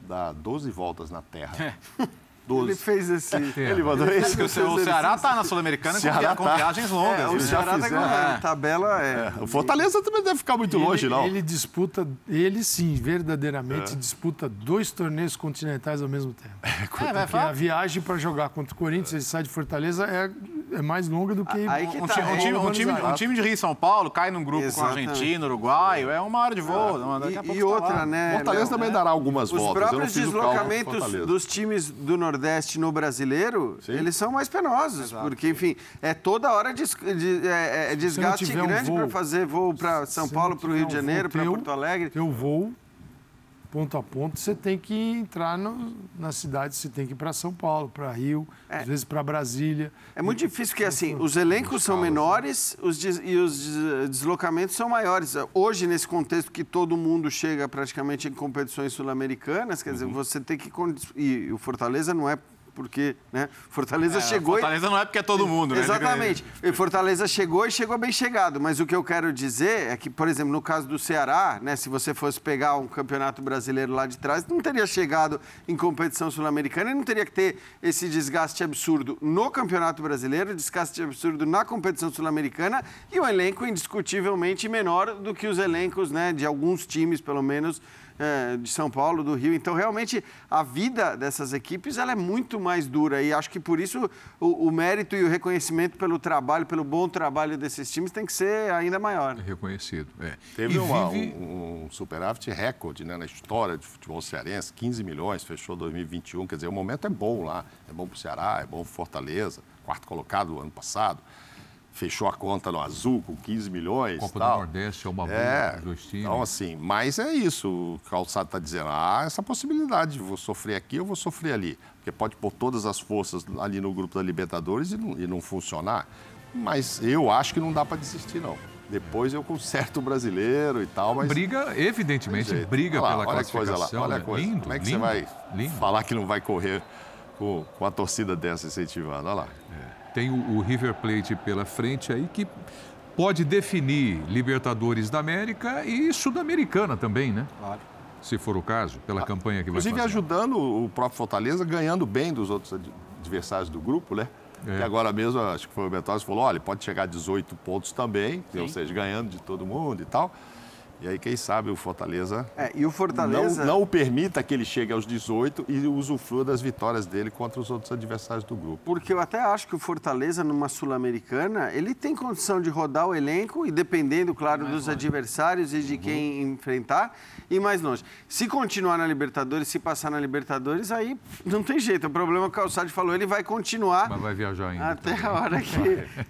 D: dá 12 voltas na Terra. *laughs*
C: 12. Ele fez esse.
B: Ele mandou esse. O, o Ceará está na Sul-Americana com, com,
C: tá.
B: viagens longas.
C: É, o? Ceará está com a tabela. É.
D: O Fortaleza também deve ficar muito
E: ele,
D: longe, não.
E: Ele disputa, ele sim, verdadeiramente disputa dois torneios continentais ao mesmo tempo.
B: É, vai
E: a viagem para jogar contra o Corinthians, ele sai de Fortaleza, é, é mais longa do que.
C: Aí que
B: Um,
C: tá,
B: um
C: é
B: time, um, time, um time de Rio e São Paulo cai num grupo
C: Exatamente.
B: com Argentina, Uruguai, é uma hora de voo. a
C: E,
B: pouco
C: e
B: tá
C: outra,
B: lá.
C: né?
D: Fortaleza
C: Léo?
D: também dará algumas
C: Os
D: voltas. Eu não
C: próprios
D: do
C: deslocamentos dos times do Nordeste no brasileiro, eles são mais penosos. Porque, enfim, é toda hora des- de- é- é desgaste
E: tiver um
C: grande para fazer voo para São Paulo, para o Rio de Janeiro, para Porto Alegre.
E: Teu voo, ponto a ponto, você tem que entrar no- na cidade, você tem que ir para São Paulo, para Rio, às vezes para Brasília.
C: É muito difícil porque, assim, os elencos são menores os des- e os des- deslocamentos são maiores. Hoje, nesse contexto que todo mundo chega praticamente em competições sul-americanas, quer dizer,
B: Uhum.
C: você tem que... E o Fortaleza não é porque, né? Fortaleza
B: É,
C: chegou... e-
B: Fortaleza não é porque é todo mundo, né?
C: Exatamente. E Fortaleza chegou e chegou bem chegado. Mas o que eu quero dizer é que, por exemplo, no caso do Ceará, né, se você fosse pegar um campeonato brasileiro lá de trás, não teria chegado em competição sul-americana e não teria que ter esse desgaste absurdo no campeonato brasileiro, desgaste absurdo na competição sul-americana e um elenco indiscutivelmente menor do que os elencos né, de alguns times, pelo menos, é, de São Paulo, do Rio. Então, realmente, a vida dessas equipes ela é muito mais dura. E acho que por isso o, o mérito e o reconhecimento pelo trabalho, pelo bom trabalho desses times, tem que ser ainda maior.
A: Reconhecido. É.
D: Teve uma-
A: vive-
D: um, um superávit recorde né, na história de futebol cearense, 15 milhões, fechou 2021. Quer dizer, o momento é bom lá. É bom para o Ceará, é bom para Fortaleza, quarto colocado ano passado. Fechou a conta no azul com 15 milhões.
A: Copa do
D: tal.
A: Nordeste é uma boa
D: É,
A: dos times.
D: então assim, mas é isso, o Calçado está dizendo, ah, essa possibilidade, vou sofrer aqui, eu vou sofrer ali, porque pode pôr todas as forças ali no grupo da Libertadores e não, e não funcionar, mas eu acho que não dá para desistir não. Depois eu conserto o brasileiro e tal, mas...
A: Briga, evidentemente, briga
D: Olha lá,
A: pela
D: olha a coisa lá,
A: classificação.
D: olha a
A: né?
D: coisa.
A: Lindo,
D: Como é que
A: lindo,
D: você vai
A: lindo.
D: falar que não vai correr com, com a torcida dessa incentivando? Olha lá.
A: Tem o, o River Plate pela frente aí que pode definir Libertadores da América e Sul-Americana também, né?
B: Claro.
A: Se for o caso, pela campanha que vai
D: Inclusive
A: fazer.
D: ajudando o próprio Fortaleza, ganhando bem dos outros ad- adversários do grupo, né?
A: É.
D: Que agora mesmo, acho que foi o que falou, olha, pode chegar a 18 pontos também, ou seja, ganhando de todo mundo e tal. E aí, quem sabe, o Fortaleza,
C: É, e o Fortaleza.
D: não, não permita que ele chegue aos 18 e usufrua das vitórias dele contra os outros adversários do grupo.
C: Porque eu até acho que o Fortaleza, numa Sul-Americana, ele tem condição de rodar o elenco e dependendo, claro, dos adversários e de quem enfrentar, e mais longe. Se continuar na Libertadores, se passar na Libertadores, aí não tem jeito. O problema que o Calçade falou, ele vai continuar
A: Mas vai viajar ainda.
C: até a hora que...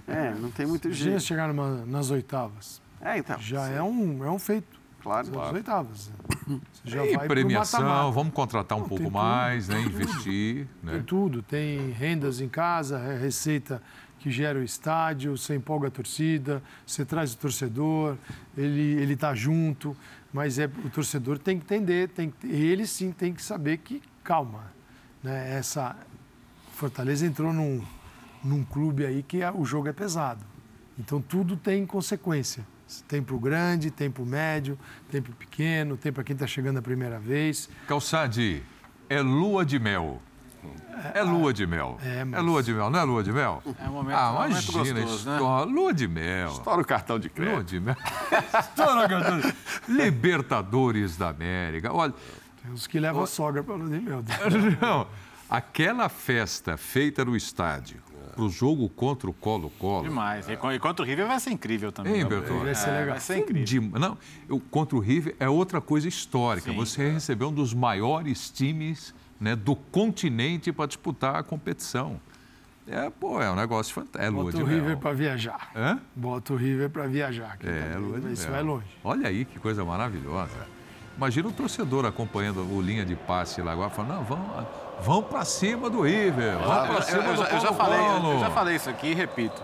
C: É, não tem muito jeito.
E: chegar numa- nas oitavas.
C: É, então.
E: Já é um, é um feito.
C: Claro.
E: As oitavas. *coughs* Você já
A: E
E: vai
A: premiação, vamos contratar um
E: Não,
A: pouco
E: tem tudo.
A: mais, né? Investir.
E: Tem
A: Né?
E: tudo, tem rendas em casa, é receita que gera o estádio, você empolga a torcida, você traz o torcedor, ele ele está junto, mas é o torcedor tem que entender, tem ele sim tem que saber que calma, né? Essa Fortaleza entrou num, num clube aí que é- o jogo é pesado, então tudo tem consequência. Tem para o grande, tem para o médio, tem para o pequeno, tem para quem está chegando a primeira vez.
A: Calçade, é lua de mel. É lua de mel.
E: É, mas-
A: lua de mel, não é lua de mel?
B: É um momento,
A: Ah,
B: um momento
A: imagina,
B: gostoso, né?
A: estoura- lua de mel.
D: Estoura o cartão de
A: Lua
D: crédito.
A: de mel. *laughs* Estoura o cartão de- Libertadores da América. Olha,
E: Tem uns que levam a sogra para o meu Deus. *laughs*
A: não, aquela festa feita no estádio pro jogo contra o Colo-Colo.
B: Demais. E co- e contra o River vai ser incrível também.
A: Hein,
B: né?
A: Bertone?
E: Vai ser
B: É,
E: legal.
B: Vai ser incrível.
A: De- não, eu- contra o River é outra coisa histórica.
B: Sim,
A: Você recebeu um dos maiores times né, do continente para disputar a competição. É, pô, é um negócio fantástico. É
E: Bota o. River para viajar.
A: Hã?
E: Bota o River para viajar.
A: É,
E: também
A: lua de
E: Isso
A: mel.
E: vai longe.
A: Olha aí que coisa maravilhosa. Imagina o torcedor acompanhando o linha de passe lá agora, falando, não, vamos, vamos para cima do River, vamos para
B: Eu,
A: cima
B: eu
A: do
B: já, eu já falei,
A: Colo-Colo."
B: eu já falei isso aqui e repito.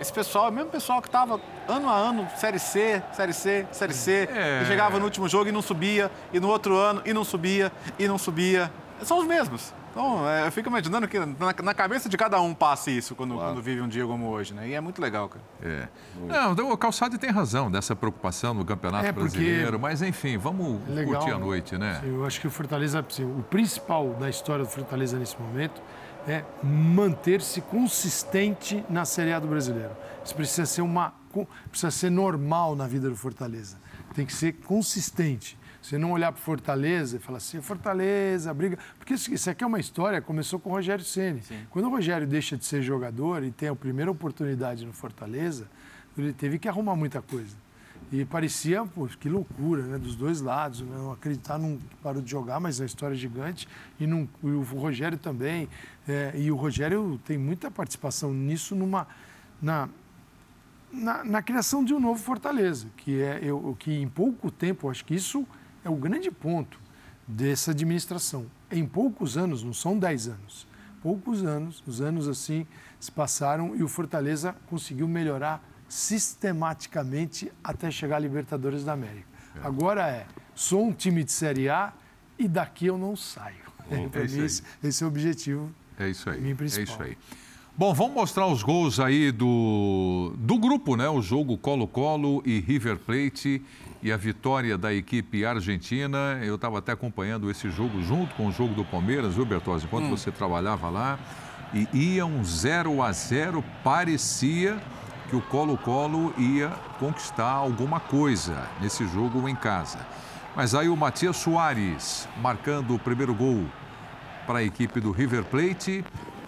B: Esse pessoal é o mesmo pessoal que estava ano a ano, Série C, Série C, Série C,
A: É.
B: e chegava no último jogo e não subia, e no outro ano e não subia, e não subia. são os mesmos. Então, é, eu fico imaginando que na, na, cabeça de cada um passe isso quando, claro. quando, vive um dia como hoje, né? E é muito legal, cara.
A: É. Não, então, o Calçado tem razão dessa preocupação no Campeonato é Brasileiro, mas enfim, vamos é legal, curtir a noite, né?
E: Eu acho que o Fortaleza, assim, o principal da história do Fortaleza nesse momento é manter-se consistente na Série A do Brasileiro. Isso precisa ser uma precisa ser normal na vida do Fortaleza. Tem que ser consistente. Você não olhar para Fortaleza e falar assim, Fortaleza, briga. Porque isso aqui é uma história, começou com o Rogério Ceni. Quando o Rogério deixa de ser jogador e tem a primeira oportunidade no Fortaleza, ele teve que arrumar muita coisa. E parecia, pô, que loucura, né? Dos dois lados. Né? Não acreditar num parou de jogar, mas a história é gigante. E, num, e o Rogério também. É, e o Rogério tem muita participação nisso numa. Na, na, na, criação de um novo Fortaleza, que é eu, que em pouco tempo, acho que isso é o grande ponto dessa administração. Em poucos anos, não são 10 anos, poucos anos, os anos assim se passaram e o Fortaleza conseguiu melhorar sistematicamente até chegar à Libertadores da América. É. Agora é, sou um time de Série A e daqui eu não saio.
A: É, *laughs*
E: Para mim, esse, esse, é o objetivo.
A: É isso aí.
E: Principal.
A: É isso aí. Bom, vamos mostrar os gols aí do, do grupo, né? O jogo Colo-Colo e River Plate e a vitória da equipe argentina. Eu estava até acompanhando esse jogo junto com o jogo do Palmeiras, viu, Bertozzi? Enquanto hum. você trabalhava lá. E ia um 0 a 0 parecia que o Colo-Colo ia conquistar alguma coisa nesse jogo em casa. Mas aí o Matias Soares marcando o primeiro gol para a equipe do River Plate.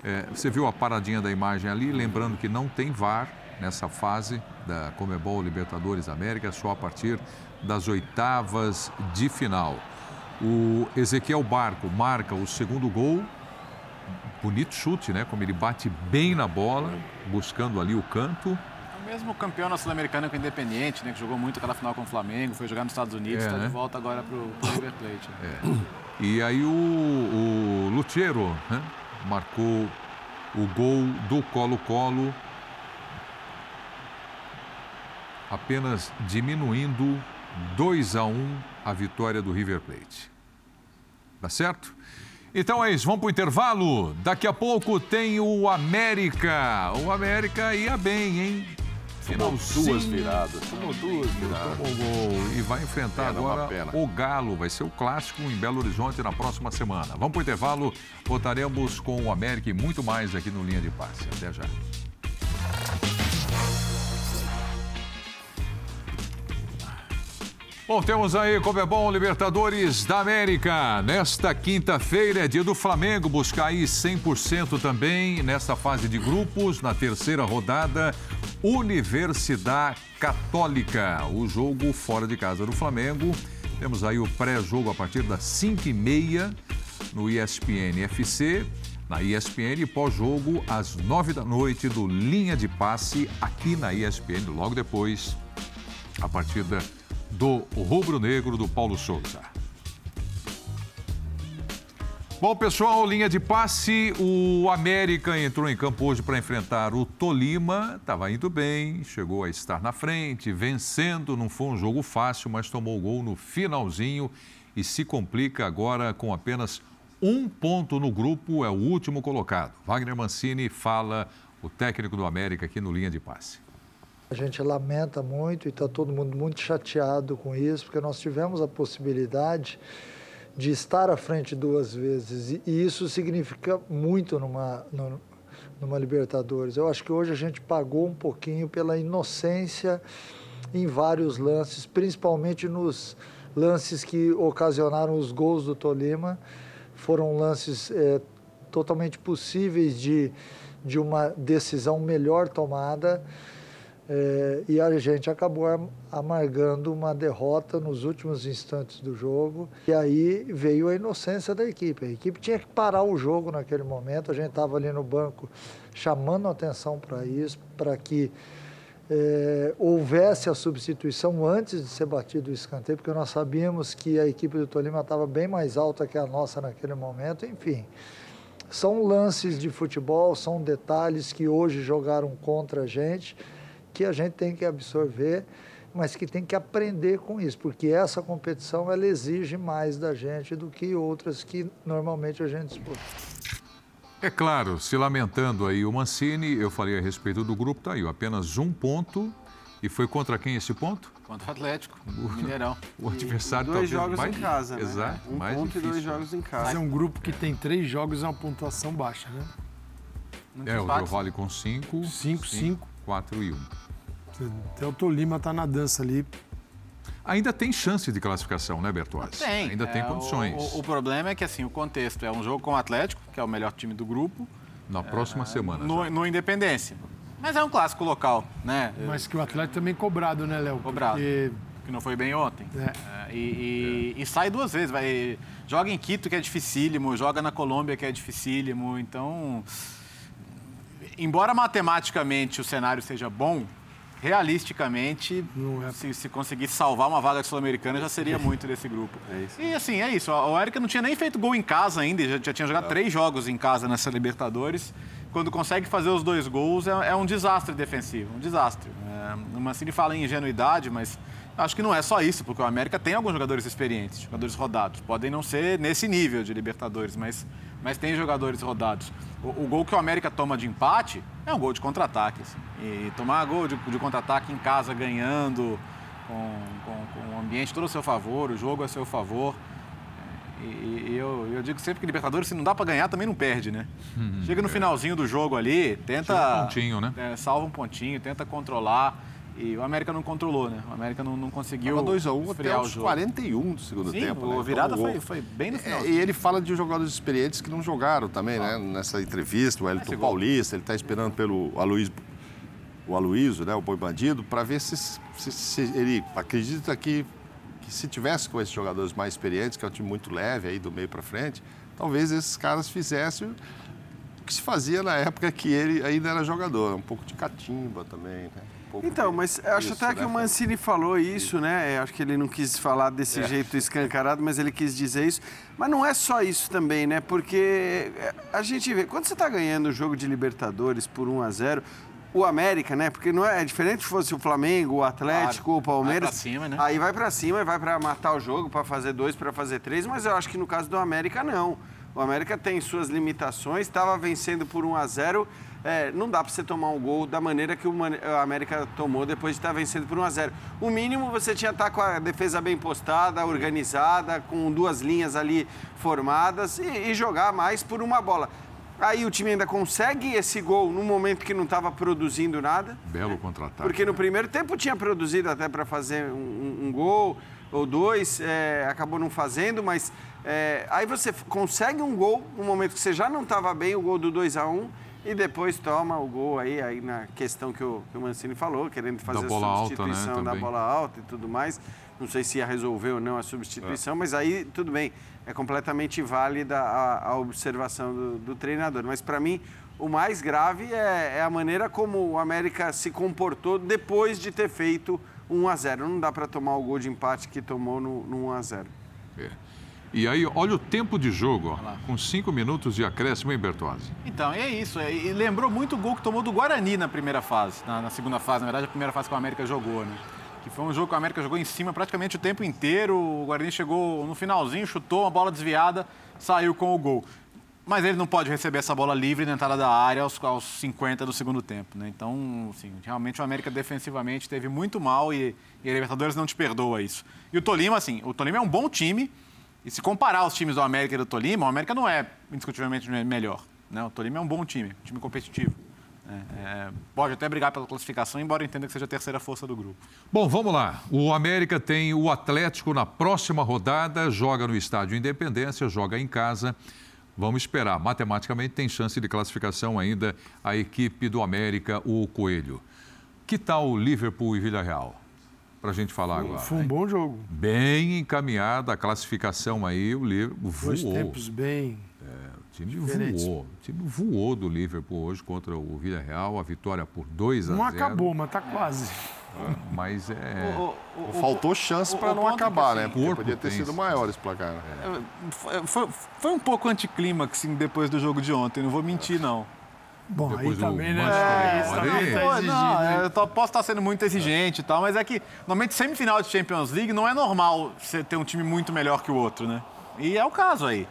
A: É, você viu a paradinha da imagem ali, lembrando que não tem VAR nessa fase da Comebol Libertadores América, só a partir das oitavas de final. O Ezequiel Barco marca o segundo gol. Bonito chute, né? Como ele bate bem na bola, buscando ali o canto.
B: É o mesmo campeão sul-americano com o Independiente, né? Que jogou muito aquela final com o Flamengo, foi jogar nos Estados Unidos, está é, né? de volta agora para o River Plate.
A: É. E aí o, o Lutiero, né? Marcou o gol do Colo-Colo, apenas diminuindo 2 a 1 a vitória do River Plate. Tá certo? Então é isso, vamos para o intervalo. Daqui a pouco tem o América. O América ia bem, hein?
D: Tomou duas viradas.
A: Tomou duas viradas. Tomou gol. E vai enfrentar pena, agora o Galo. Vai ser o clássico em Belo Horizonte na próxima semana. Vamos para o intervalo. Voltaremos com o América e muito mais aqui no Linha de Passe. Até já. Bom, temos aí Comebol Libertadores da América. Nesta quinta-feira é dia do Flamengo buscar aí 100% também nesta fase de grupos, na terceira rodada, Universidade Católica. O jogo fora de casa do Flamengo. Temos aí o pré-jogo a partir das 5h30 no ESPN FC. Na ESPN, pós-jogo, às 9 da noite, do Linha de Passe, aqui na ESPN, logo depois, a partir da do Rubro Negro do Paulo Souza. Bom, pessoal, linha de passe. O América entrou em campo hoje para enfrentar o Tolima. Estava indo bem, chegou a estar na frente, vencendo. Não foi um jogo fácil, mas tomou o gol no finalzinho e se complica agora com apenas um ponto no grupo. É o último colocado. Wagner Mancini fala, o técnico do América, aqui no linha de passe.
M: A gente lamenta muito e está todo mundo muito chateado com isso, porque nós tivemos a possibilidade de estar à frente duas vezes e isso significa muito numa, numa Libertadores. Eu acho que hoje a gente pagou um pouquinho pela inocência em vários lances, principalmente nos lances que ocasionaram os gols do Tolima. Foram lances é, totalmente possíveis de, de uma decisão melhor tomada. É, e a gente acabou amargando uma derrota nos últimos instantes do jogo. E aí veio a inocência da equipe. A equipe tinha que parar o jogo naquele momento. A gente estava ali no banco chamando atenção para isso, para que é, houvesse a substituição antes de ser batido o escanteio, porque nós sabíamos que a equipe do Tolima estava bem mais alta que a nossa naquele momento. Enfim, são lances de futebol, são detalhes que hoje jogaram contra a gente que a gente tem que absorver mas que tem que aprender com isso, porque essa competição ela exige mais da gente do que outras que normalmente a gente disputa.
A: É claro, se lamentando aí o Mancini, eu falei a respeito do grupo, tá aí, apenas um ponto. E foi contra quem esse ponto?
B: Contra o Atlético, o Mineirão. *laughs*
A: O adversário
C: dois
A: talvez
C: jogos
A: mais
C: em casa, né?
A: Exato,
C: um
A: mais
C: ponto
A: difícil.
C: e dois jogos em casa.
E: Mas é um grupo que tem três jogos e uma pontuação baixa, né?
A: É, o Del Valle com cinco.
E: Cinco, cinco.
A: Quatro e um.
E: Até o Tolima tá na dança ali.
A: Ainda tem chance de classificação, né, Bertozzi?
B: Tem.
A: Ainda tem
B: É,
A: condições.
B: O, o- problema é que assim, o contexto é um jogo com o Atlético, que é o melhor time do grupo,
A: Na próxima semana.
B: no, no Independência. Mas é um clássico local, né?
E: Mas que o Atlético também cobrado, né, Léo?
B: Cobrado.
E: Porque
B: Que não foi bem ontem.
E: É.
B: É, e, e- e sai duas vezes. Vai, joga em Quito, que é dificílimo, joga na Colômbia, que é dificílimo. Então, embora matematicamente o cenário seja bom, realisticamente,
E: é.
B: se, se conseguisse salvar uma vaga sul-americana, já seria *laughs* muito desse grupo. E assim, é isso. O América não tinha nem feito gol em casa ainda, já, já tinha jogado três jogos em casa nessa Libertadores. Quando consegue fazer os dois gols, é, é um desastre defensivo, um desastre. É, o Mancini fala em ingenuidade, mas acho que não é só isso, porque o América tem alguns jogadores experientes, jogadores rodados. Podem não ser nesse nível de Libertadores, mas, mas tem jogadores rodados. O, o gol que o América toma de empate é um gol de contra-ataque. assim. E tomar gol de, de contra-ataque em casa ganhando, com, com, com o ambiente todo a seu favor, o jogo a seu favor. E, e eu, eu digo sempre que Libertadores, se não dá para ganhar, também não perde, né? Chega no finalzinho do jogo ali, tenta.
A: Um pontinho, né?
B: é, salva um pontinho, tenta controlar. E o América não controlou, né? O América não, não conseguiu.
D: Tava 2x1 até
B: esfriar o
D: os
B: jogo.
D: 41 do segundo
B: Sim,
D: tempo.
B: a
D: né?
B: virada
D: Então,
B: foi, foi bem no
D: É,
B: final.
D: e ele fala de jogadores experientes que não jogaram também, né? Nessa entrevista, o Elton Paulista, ele está esperando pelo Aloysio, o Aloysio, né? O Boi Bandido, para ver se, se- se ele acredita que, que se tivesse com esses jogadores mais experientes, que é um time muito leve aí do meio para frente, talvez esses caras fizessem o que se fazia na época que ele ainda era jogador, um pouco de catimba também, né? Pouco
C: Então, mas eu acho
D: isso,
C: até que
D: né?
C: o Mancini falou isso, né? Acho que ele não quis falar desse
D: É.
C: jeito escancarado, mas ele quis dizer isso. Mas não é só isso também, né? Porque a gente vê, quando você está ganhando o jogo de Libertadores por 1 a 0 o América, né? Porque não é, é diferente se fosse o Flamengo, o Atlético,
B: Claro.
C: o Palmeiras.
B: Vai pra cima, né?
C: Aí vai pra cima e vai pra matar o jogo, pra fazer dois, pra fazer três. Mas eu acho que no caso do América, não. O América tem suas limitações, estava vencendo por 1 a 0 é, não dá para você tomar um gol da maneira que o América tomou depois de estar vencendo por 1 a 0 O mínimo você tinha que estar com a defesa bem postada, organizada, com duas linhas ali formadas e, e jogar mais por uma bola. Aí o time ainda consegue esse gol num momento que não estava produzindo nada.
A: Belo contra-ataque.
C: Porque no primeiro tempo tinha produzido até para fazer um, um- um gol ou dois, é, acabou não fazendo, mas é, aí você consegue um gol no momento que você já não estava bem, o gol do 2 a 1 e depois toma o gol aí, aí na questão que o, que o Mancini falou, querendo fazer a
A: alta, né,
C: substituição da bola alta e tudo mais. Não sei se ia resolver ou não a substituição, mas aí tudo bem, é completamente válida a, a observação do, do treinador. Mas para mim, o mais grave é, é a maneira como o América se comportou depois de ter feito 1 a 0 Não dá para tomar o gol de empate que tomou no, no 1 a 0
A: É. E aí, olha o tempo de jogo, ó, com cinco minutos de acréscimo, hein, Bertozzi?
B: Então, é isso. é- E lembrou muito o gol que tomou do Guarani na primeira fase, na, na segunda fase, na verdade, a primeira fase que o América jogou, né? Que foi um jogo que o América jogou em cima praticamente o tempo inteiro. O Guarani chegou no finalzinho, chutou uma bola desviada, saiu com o gol. Mas ele não pode receber essa bola livre na entrada da área aos, aos 50 do segundo tempo, né? Então, assim, realmente o América defensivamente teve muito mal e, e a Libertadores não te perdoa isso. E o Tolima, assim, o Tolima é um bom time, e se comparar os times do América e do Tolima, o América não é indiscutivelmente melhor. Né? O Tolima é um bom time, um time competitivo. É, é, pode até brigar pela classificação, embora entenda que seja a terceira força do grupo.
A: Bom, vamos lá. O América tem o Atlético na próxima rodada, joga no Estádio Independência, joga em casa. Vamos esperar. Matematicamente tem chance de classificação ainda a equipe do América, o Coelho. Que tal o Liverpool e Villarreal? Para a gente falar agora.
E: Foi um bom jogo.
A: Bem encaminhada a classificação aí, o Liverpool
E: Dois
A: voou.
E: tempos bem.
A: O time
E: diferentes.
A: voou. O time voou do Liverpool hoje contra o Villarreal, a vitória por 2 a 0.
E: Não acabou, mas tá quase.
A: Mas é. *laughs*
D: Faltou chance
B: o-
D: para
B: o
D: não
B: ponto que,
D: acabar,
B: assim,
D: né? Porque podia ter
A: tem
D: sido maior esse placar. né?
B: Foi, foi- foi um pouco anticlímax assim, depois do jogo de ontem, não vou mentir, não.
E: Bom,
A: Depois
E: aí
A: do
E: também, né?
A: Manchester
E: Isso também tá exigido,
B: não,
E: hein?
B: eu tô- posso estar sendo muito exigente e tal, mas é que normalmente semifinal de Champions League não é normal você ter um time muito melhor que o outro, né? E é o caso aí.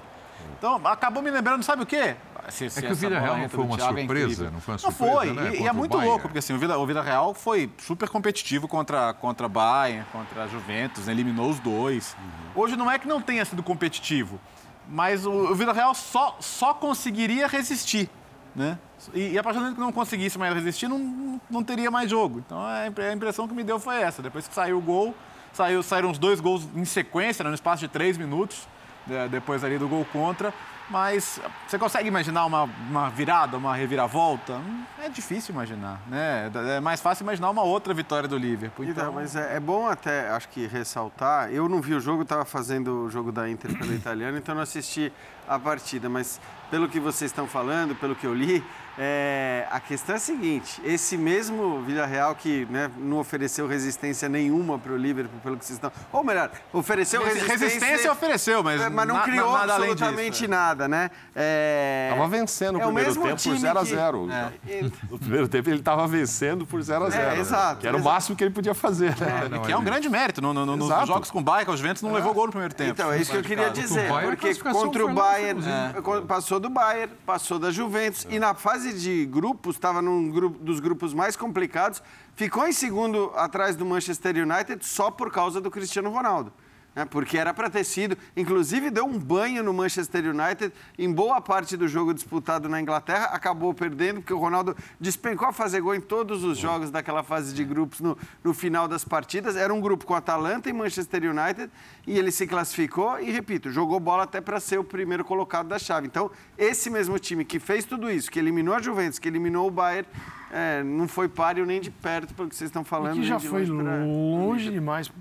B: Então, acabou me lembrando, sabe o quê? Se- se
A: É que o Vila Real não
B: entra
A: foi uma
B: Thiago é
A: surpresa,
B: incrível.
A: não foi uma
B: Não
A: surpresa,
B: foi,
A: né,
B: e- e, é muito
A: Bayern.
B: louco, porque assim, o Vila, o Vila Real foi super competitivo contra, contra Bayern, contra a Juventus, né? eliminou os dois.
A: Uhum.
B: Hoje não é que não tenha sido competitivo, mas o, o Vila Real só, só conseguiria resistir, né? E, e a partir do momento que não conseguisse mais resistir, não, não- teria mais jogo. Então a impre- a impressão que me deu foi essa. Depois que saiu o gol, saiu, saíram os dois gols em sequência, né, no espaço de três minutos, de- depois ali do gol contra. Mas você consegue imaginar uma, uma virada, uma reviravolta? Hum, É difícil imaginar, né? É mais fácil imaginar uma outra vitória do Liverpool.
C: Então, mas é, é bom até, acho que ressaltar. Eu não vi o jogo, estava fazendo o jogo da Inter pelo italiano, então não assisti a partida. Mas pelo que vocês estão falando, pelo que eu li, é, a questão é a seguinte: esse mesmo Villarreal que né, não ofereceu resistência nenhuma para o Liverpool, pelo que vocês estão. Ou melhor, ofereceu resistência.
B: resistência ofereceu, mas,
C: É, mas não
B: na-
C: criou
B: nada além
C: absolutamente
B: disso, é.
C: nada, né? É...
D: Tava vencendo o
C: é o
D: primeiro
C: mesmo
D: tempo por
C: time
D: 0 a
C: que-
D: 0
C: É. *laughs*
D: No primeiro tempo ele estava vencendo por 0 a 0
C: É, exato,
D: Que era o
C: exato.
D: máximo que ele podia fazer. né?
B: E que é um grande mérito. No, no, no, nos jogos com o Bayern, o Juventus não levou gol no primeiro tempo.
C: Então, é isso que eu queria
B: o
C: dizer, porque contra o Bayern, é, passou do Bayern, passou da Juventus, e na fase de grupos, estava num grupo, dos grupos mais complicados, ficou em segundo atrás do Manchester United só por causa do Cristiano Ronaldo. Né, porque era para ter sido, inclusive deu um banho no Manchester United em boa parte do jogo disputado na Inglaterra, acabou perdendo, porque o Ronaldo despencou a fazer gol em todos os jogos daquela fase de grupos no, no final das partidas. Era um grupo com Atalanta e Manchester United, e ele se classificou e, repito, jogou bola até para ser o primeiro colocado da chave. Então, esse mesmo time que fez tudo isso, que eliminou a Juventus, que eliminou o Bayern, é, não foi páreo nem de perto pelo que vocês estão
E: E
C: falando.
E: que
C: nem
E: já
C: de
E: foi
C: longe pra-
E: longe demais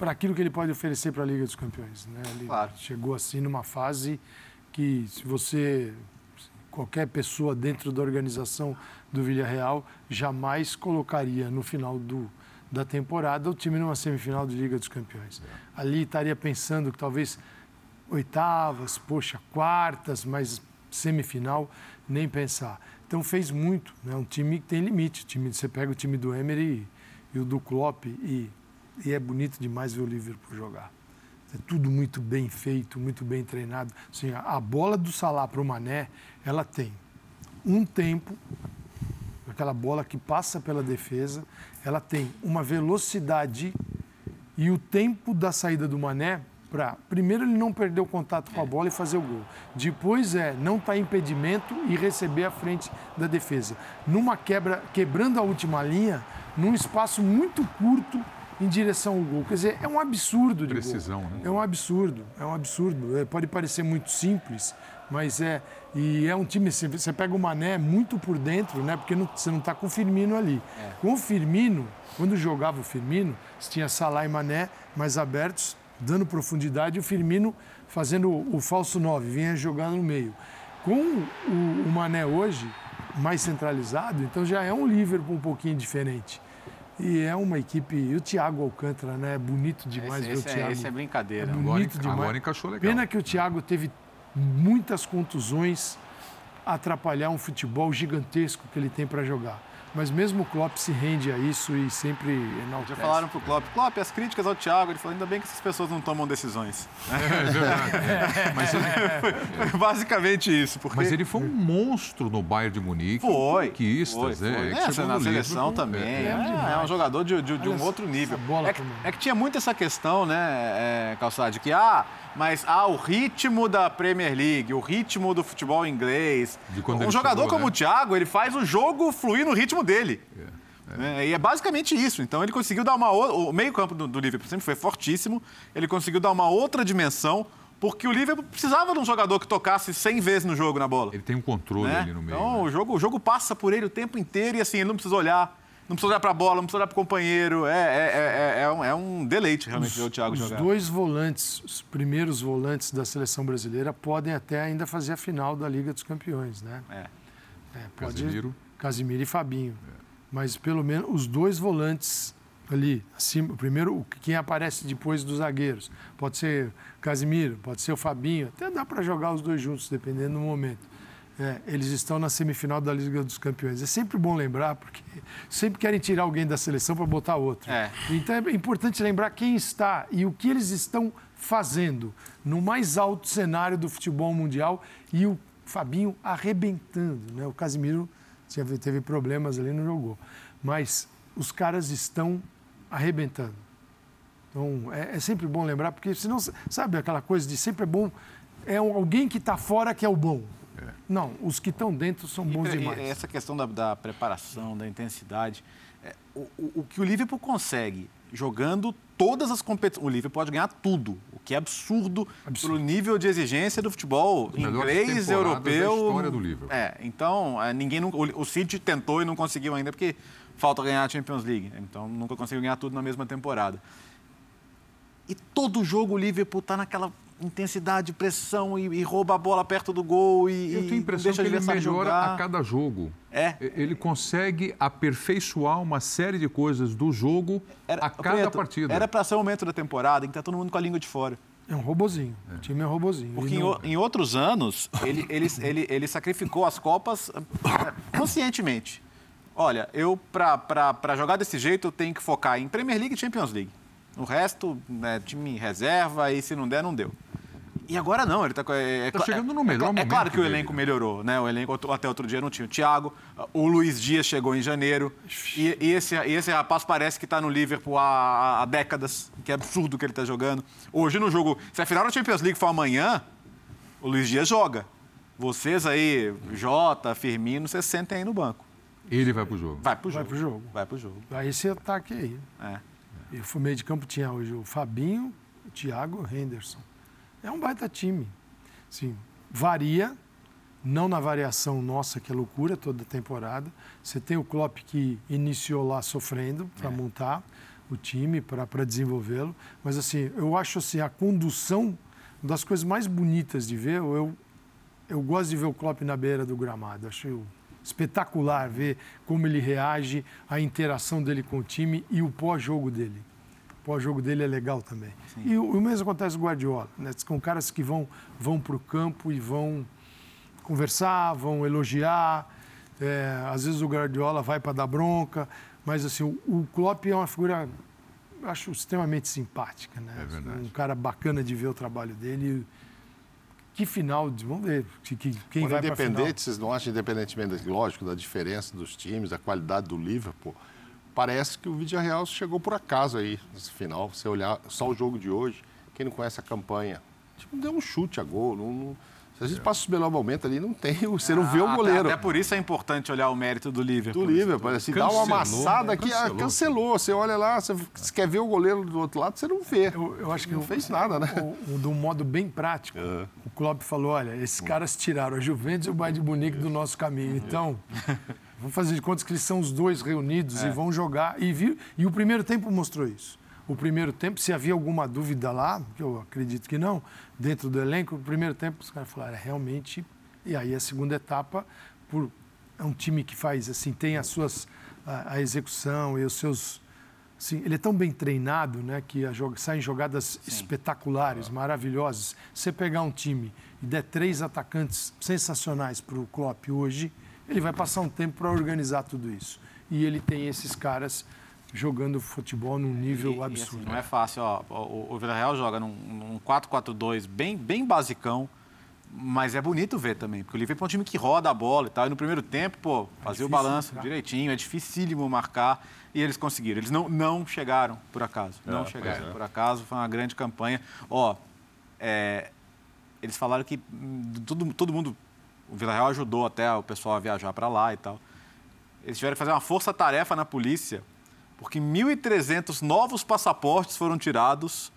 E: para aquilo que ele pode oferecer para a Liga dos Campeões. Né? Ele chegou assim numa fase que, se você, qualquer pessoa dentro da organização do Villarreal, jamais colocaria no final do, da temporada o time numa semifinal de Liga dos Campeões. Ali estaria pensando que talvez oitavas, poxa, quartas, mas semifinal, nem pensar. Então fez muito, né? Um time que tem limite. O time, você pega o time do Emery e, e o do Klopp e, e é bonito demais ver o Liverpool jogar. É tudo muito bem feito, muito bem treinado. Assim, a, bola do Salah para o Mané, ela tem um tempo, aquela bola que passa pela defesa, ela tem uma velocidade e o tempo da saída do Mané para primeiro ele não perder o contato com a bola e fazer o gol. Depois é não estar em impedimento e receber à frente da defesa. Numa quebra, quebrando a última linha, num espaço muito curto em direção ao gol. Quer dizer, é um absurdo de
A: Precisão,
E: gol.
A: né?
E: É um absurdo, é um absurdo. É, pode parecer muito simples, mas é. E é um time, você, pega o Mané muito por dentro, né? Porque não- você não está com o Firmino ali. Com o Firmino, quando jogava o Firmino, você tinha Salah e Mané mais abertos, dando profundidade, e o Firmino fazendo o, o falso 9, vinha jogando no meio. Com o, o Mané hoje, mais centralizado, então já é um Liverpool um pouquinho diferente. E é uma equipe. E o Thiago Alcântara, né? É bonito demais
B: Esse-
E: ver
B: esse
E: o
B: é-
E: Thiago.
B: esse é brincadeira.
E: É
B: Agora
E: bonito
B: enca-
E: demais.
B: agora encaixou legal.
E: Pena que o Thiago teve muitas contusões atrapalhar um futebol gigantesco que ele tem para jogar. Mas mesmo o Klopp se rende a isso e sempre enaltece.
B: Já falaram pro Klopp, Klopp, as críticas ao Thiago, ele falou, ainda bem que essas pessoas não tomam decisões.
A: É verdade.
B: Mas foi, foi basicamente isso. Porque...
A: Mas ele foi um monstro no Bayern de Munique.
B: Foi.
A: Conquistas,
B: Foi,
A: né?
B: foi.
A: Que
B: Essa
A: chegou
B: na seleção também.
A: é.
B: É, é um jogador de, de- de um
E: Olha
B: outro nível.
E: bola
B: é, que, é que tinha muito essa questão, né, é, Calçade, que ah, mas ah, o ritmo da Premier League, o ritmo do futebol inglês. Um jogador
A: chegou,
B: como
A: né?
B: o Thiago, ele faz o jogo fluir no ritmo dele. É, e é basicamente isso. Então ele conseguiu dar uma outra. O meio-campo do, do Liverpool sempre foi fortíssimo. Ele conseguiu dar uma outra dimensão, porque o Liverpool precisava de um jogador que tocasse 100 vezes no jogo na bola.
A: Ele tem um controle
B: né?
A: ali no meio.
B: Então
A: né?
B: o, jogo, o jogo passa por ele o tempo inteiro e assim, ele não precisa olhar. Não precisa olhar pra bola, não precisa olhar pro companheiro. É, é, é, é um, é um deleite realmente ver o Thiago
E: os
B: jogar.
E: dois volantes, os primeiros volantes da seleção brasileira, podem até ainda fazer a final da Liga dos Campeões, né?
B: É.
E: É, pode,
A: Casemiro.
E: Casimiro e Fabinho. Mas pelo menos os dois volantes ali, acima, o primeiro, o- quem aparece depois dos zagueiros. Pode ser Casimiro, pode ser o Fabinho, até dá para jogar os dois juntos, dependendo do momento. É, eles estão na semifinal da Liga dos Campeões. É sempre bom lembrar, porque sempre querem tirar alguém da seleção para botar outro.
B: É.
E: Então é importante lembrar quem está e o que eles estão fazendo no mais alto cenário do futebol mundial e o Fabinho arrebentando. Né? O Casimiro teve, problemas ali, não jogou. Mas os caras estão arrebentando. Então é, é sempre bom lembrar, porque senão, sabe aquela coisa de sempre é bom. É alguém que está fora que é o bom. Não, os que estão dentro são bons
B: E- e
E: demais.
B: Essa questão da, da preparação, da intensidade, é, o, o- o que o Liverpool consegue jogando todas as competições. O Liverpool pode ganhar tudo, o que é absurdo, pelo nível de exigência do futebol inglês, europeu.
A: da história do Liverpool.
B: É, então, é, ninguém nunca- o, o City tentou e não conseguiu ainda, porque falta ganhar a Champions League. Então, nunca conseguiu ganhar tudo na mesma temporada. E todo jogo o Liverpool está naquela intensidade, pressão e, e rouba a bola perto do gol e,
A: Eu tenho a impressão
B: deixa
A: que ele melhora
B: jogar.
A: a cada jogo.
B: É.
A: Ele consegue aperfeiçoar uma série de coisas do jogo a cada
B: Preto,
A: partida.
B: Era para ser o momento da temporada em que tá todo mundo com a língua de fora.
E: É um robozinho. O time é um robozinho.
B: Porque em,
E: não-
B: o- em outros anos, ele, ele, ele, ele sacrificou as Copas *coughs* conscientemente. Olha, eu, para jogar desse jeito, eu tenho que focar em Premier League e Champions League. O resto, né, time reserva, e se não der, não deu. E agora não, ele está é,
A: Tá
B: cla-
A: chegando no
B: é,
A: melhor
B: é,
A: momento
B: claro que o
A: dele.
B: elenco melhorou, né? O elenco até outro dia não tinha o Thiago, o Luiz Dias chegou em janeiro e, e esse, e esse rapaz parece que está no Liverpool há, há décadas, que é absurdo o que ele está jogando. Hoje no jogo, se a final da Champions League for amanhã, o Luiz Dias joga. Vocês aí, Jota, Firmino, vocês sentem aí no banco.
A: Ele vai pro jogo.
B: Vai pro
E: Vai
B: jogo.
E: pro jogo.
B: Vai pro jogo.
E: Aí esse ataque aí.
B: É.
E: E o meio de campo tinha hoje o Fabinho, o Thiago e o Henderson. É um baita time. Sim, varia, não na variação nossa, que é loucura toda temporada. Você tem o Klopp que iniciou lá sofrendo para montar o time, para desenvolvê-lo. Mas assim, eu acho assim, a condução uma das coisas mais bonitas de ver. Eu, eu gosto de ver o Klopp na beira do gramado. Acho espetacular ver como ele reage, a interação dele com o time e o pós-jogo dele. O pós-jogo dele é legal também. E o, o mesmo acontece com o Guardiola, né? Com caras que vão, vão para o campo e vão conversar, vão elogiar. É, às vezes o Guardiola vai para dar bronca, mas assim, o, o Klopp é uma figura, acho, extremamente simpática. Né?
A: É verdade.
E: Um cara bacana de ver o trabalho dele. Que final, de- vamos ver que, que- quem vai para final.
D: independente, vocês não acham, independentemente, lógico, da diferença dos times, da qualidade do Liverpool, parece que o Villarreal chegou por acaso aí, nesse final. Você olhar só o jogo de hoje, quem não conhece a campanha, tipo, deu um chute a gol. Não, não- se a gente passa o melhor momento ali, não tem, você não vê o
B: Até-
D: goleiro.
B: Até, por isso é importante olhar o mérito do Liverpool.
D: do Liverpool, assim, dá uma amassada que
A: cancelou.
D: cancelou. cancelou. Você olha lá, você, você quer ver o goleiro do outro lado, você não vê.
E: Eu, eu acho que
D: não
E: o-
D: fez nada, né?
E: o- o- de um modo bem prático, o Klopp falou, olha, esses caras tiraram a Juventus e o Bayern de Munique do nosso caminho. Então, *laughs* vamos fazer de contas que eles são os dois reunidos e vão jogar. E, viu, e o primeiro tempo mostrou isso. O primeiro tempo, se havia alguma dúvida lá, que eu acredito que não, dentro do elenco, o primeiro tempo os caras falaram, é, realmente... E aí a segunda etapa, por, é um time que faz, assim, tem as suas... a, a execução e os seus... Sim, ele é tão bem treinado, né, que a joga- saem jogadas espetaculares, maravilhosas. Você pegar um time e der três atacantes sensacionais para o Klopp hoje, ele vai passar um tempo para organizar tudo isso. E ele tem esses caras jogando futebol num nível
B: E- e, assim,
E: absurdo.
B: não é fácil, ó. O, o Villarreal joga num, num 4-4-2 bem, bem basicão, mas é bonito ver também, porque o Liverpool é um time que roda a bola e tal. E no primeiro tempo, pô, fazia o
E: difícil
B: balanço
E: marcar.
B: direitinho, é dificílimo marcar. E eles conseguiram. Eles não, não chegaram por acaso. Não
D: É,
B: chegaram
D: é.
B: por acaso. Foi uma grande campanha. Ó, é, eles falaram que hum, todo, todo mundo. O Villarreal ajudou até o pessoal a viajar para lá e tal. Eles tiveram que fazer uma força-tarefa na polícia, porque 1.300 novos passaportes foram tirados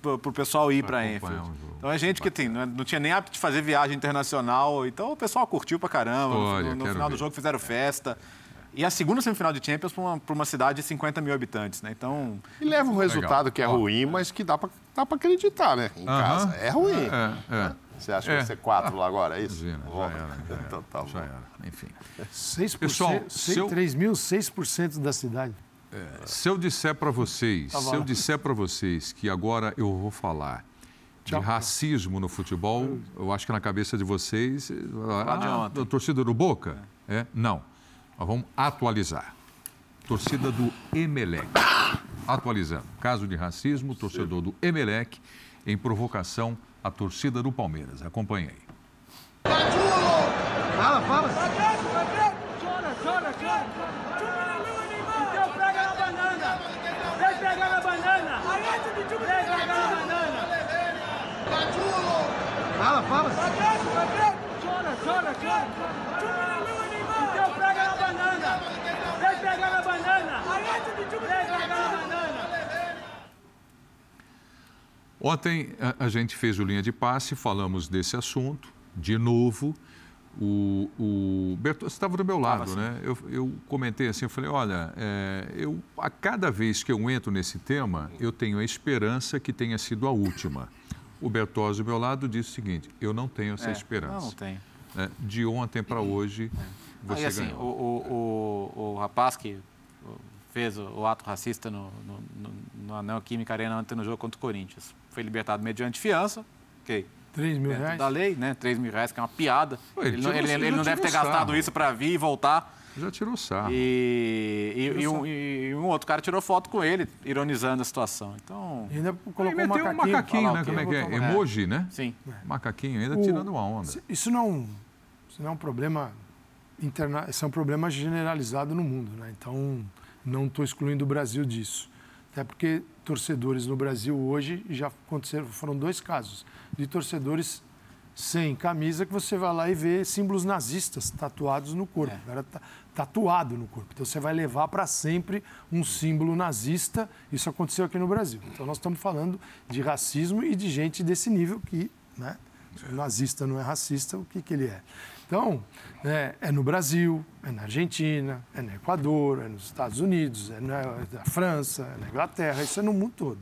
B: para o pessoal ir para Enfield.
A: jogo.
B: Então é gente que assim, não não tinha nem hábito de fazer viagem internacional, então o pessoal curtiu pra caramba.
A: Olha,
B: no no final
A: ver.
B: do jogo fizeram festa. E a segunda semifinal de Champions para uma, uma cidade de 50 mil habitantes, né? Então,
D: E leva um resultado
A: Legal.
D: que é ruim, mas que dá pra acreditar, né? Em
A: Aham.
D: casa. É ruim.
A: É, é.
D: Você acha que
A: É.
D: vai ser quatro lá agora, é isso?
A: Imagina, já era, já *laughs* era.
D: Então tá bom.
A: Já era, enfim.
E: 6%,
A: Pessoal,
E: seis-
A: seu-
E: 3 mil, 6% da cidade.
A: Se eu disser para vocês,
E: Tá
A: se eu disser para vocês que agora eu vou falar de racismo no futebol, eu acho que na cabeça de vocês. Ah, a torcida do Boca? É. Não. Mas vamos atualizar. Torcida do Emelec. Atualizando. Caso de racismo, torcedor do Emelec em provocação à torcida do Palmeiras. Acompanhe aí.
N: Fala, fala. Chora, chora, chora. Então pega na banana. Vem pegar na banana. Vem pegar na banana. Fala, fala. Chora, chora, chora. Então pega na banana. Vem pegar na banana. Vem pegar na banana.
A: Ontem a, a gente fez o linha de passe, falamos desse assunto, de novo. O, o Bertozzi estava do meu lado, né? Eu, eu, comentei assim, eu falei, olha, é, eu, a cada vez que eu entro nesse tema, eu tenho a esperança que tenha sido a última. O Bertozzi do meu lado disse o seguinte, eu não tenho essa
B: É,
A: esperança.
B: não, não tenho.
A: É, de ontem para hoje, você
B: Aí, assim,
A: ganhou.
B: o, o, o, o rapaz que fez o, o ato racista no, no, no, no Anel Química Arena ontem no jogo contra o Corinthians foi libertado mediante fiança, ok.
E: 3 mil reais?
B: da lei, né? 3 mil reais, que é uma piada.
A: Pô, ele
B: ele, não,
A: tirou-
B: ele- ele
A: ele
B: não deve ter
A: tirou
B: gastado
A: sarro.
B: isso para vir e voltar.
A: Já tirou sarro.
B: E, e,
A: Tirou
B: e um,
A: sarro.
B: e um outro cara tirou foto com ele, ironizando a situação. Então.
E: E ainda colocou
A: Aí meteu um
E: macaquinho.
A: macaquinho,
B: Falar
A: né? Como é que é?
B: Um-
A: Emoji, né?
B: Sim.
A: Macaquinho, ainda
E: O-
A: tirando uma onda.
E: Isso não, isso não é um problema interna, isso é um problema generalizado no mundo, né? Então não estou excluindo o Brasil disso, até porque torcedores no Brasil hoje já aconteceram, foram dois casos de torcedores sem camisa que você vai lá e vê símbolos nazistas tatuados no corpo, cara tá tatuado no corpo. Então você vai levar para sempre um símbolo nazista. Isso aconteceu aqui no Brasil. Então nós estamos falando de racismo e de gente desse nível que, né? Se o nazista não é racista, o que, que ele é? Então, é, é no Brasil, é na Argentina, é no Equador, é nos Estados Unidos, é na, é na França, é na Inglaterra, isso é no mundo todo.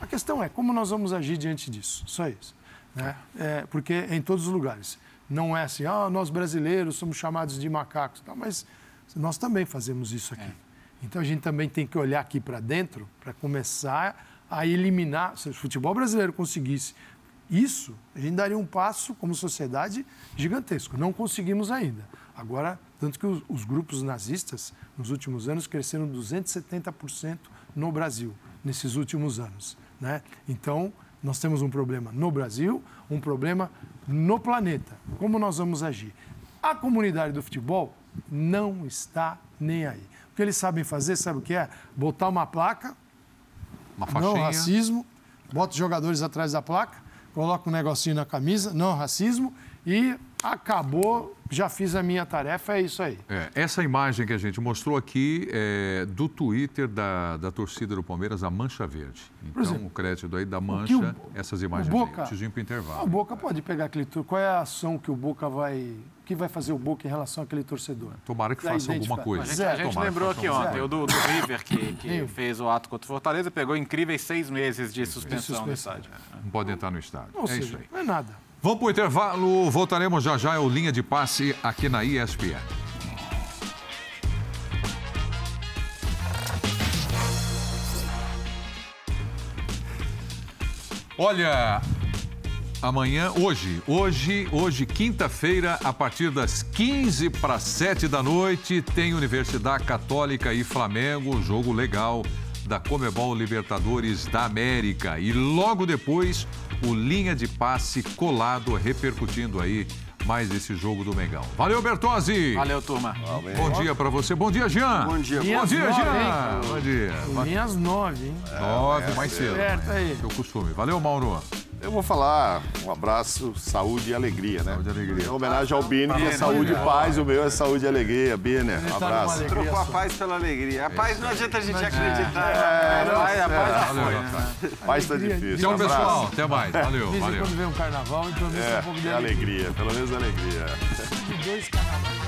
E: A questão é como nós vamos agir diante disso, só isso. Né? É, porque é em todos os lugares. Não é assim, ah, nós brasileiros somos chamados de macacos, tá, mas nós também fazemos isso aqui. Então a gente também tem que olhar aqui para dentro para começar a eliminar. Se o futebol brasileiro conseguisse isso, a gente daria um passo como sociedade gigantesco. Não conseguimos ainda. Agora, tanto que os, os grupos nazistas, nos últimos anos, cresceram 270% no Brasil, nesses últimos anos. Né? Então, nós temos um problema no Brasil, um problema no planeta. Como nós vamos agir? A comunidade do futebol não está nem aí. O que eles sabem fazer, sabe o que é? Botar uma placa,
A: Uma
E: não racismo, bota os jogadores atrás da placa, coloca um negocinho na camisa, não racismo, e acabou, já fiz a minha tarefa, é isso aí.
A: É, essa imagem que a gente mostrou aqui é do Twitter da, da torcida do Palmeiras, a Mancha Verde. Então,
E: exemplo,
A: o crédito aí da Mancha,
E: o-
A: essas imagens
E: o Boca-
A: aí.
E: Ah,
A: intervalo.
E: O Boca pode pegar aquele... Qual é a ação que o Boca vai... O que vai fazer o Boca em relação àquele torcedor?
A: Tomara que faça alguma coisa.
B: A gente, a gente lembrou aqui ontem, o do, do River, que, que fez o ato contra o Fortaleza, pegou incríveis seis meses de suspensão no
E: suspensão.
B: estádio.
A: Não pode entrar no estádio.
E: Ou
A: é
E: seja,
A: isso aí.
E: não é nada.
A: Vamos para o intervalo, voltaremos já já, é o Linha de Passe aqui na ESPN. Olha, amanhã, hoje, hoje, hoje, quinta-feira, a partir das 15 para 7 da noite, tem Universidade Católica e Flamengo, jogo legal da Comebol Libertadores da América. E logo depois, o linha de passe colado, repercutindo aí mais esse jogo do Mengão. Valeu, Bertozzi!
B: Valeu, turma.
A: Bom dia para você. Bom dia, Jean!
C: Bom dia.
A: Bom dia,
E: nove,
A: Jean!
E: hein?
A: Bom dia!
E: Linhas nove, hein?
A: Nove, mais cedo.
E: Certo aí.
A: Seu costume. Valeu, Mauro.
D: Eu vou falar um abraço, saúde e alegria, né?
A: Saúde e alegria.
D: Em homenagem ao Bini, que é saúde e paz, o meu é saúde e alegria. Bini, um
E: tá numa
D: abraço.
E: alegria.
C: Trocou a paz pela alegria. A paz não adianta a gente acreditar.
B: É,
C: A paz- a paz já
A: Valeu,
C: foi,
A: Rafael.
C: né?
D: Paz tá
E: Alegria.
D: difícil.
A: Tchau,
D: Um abraço.
A: pessoal. Até mais. Valeu, valeu.
E: quando vem um carnaval, então vem um pouco de
D: É, é alegria, pelo menos alegria.
E: de dois carnavais.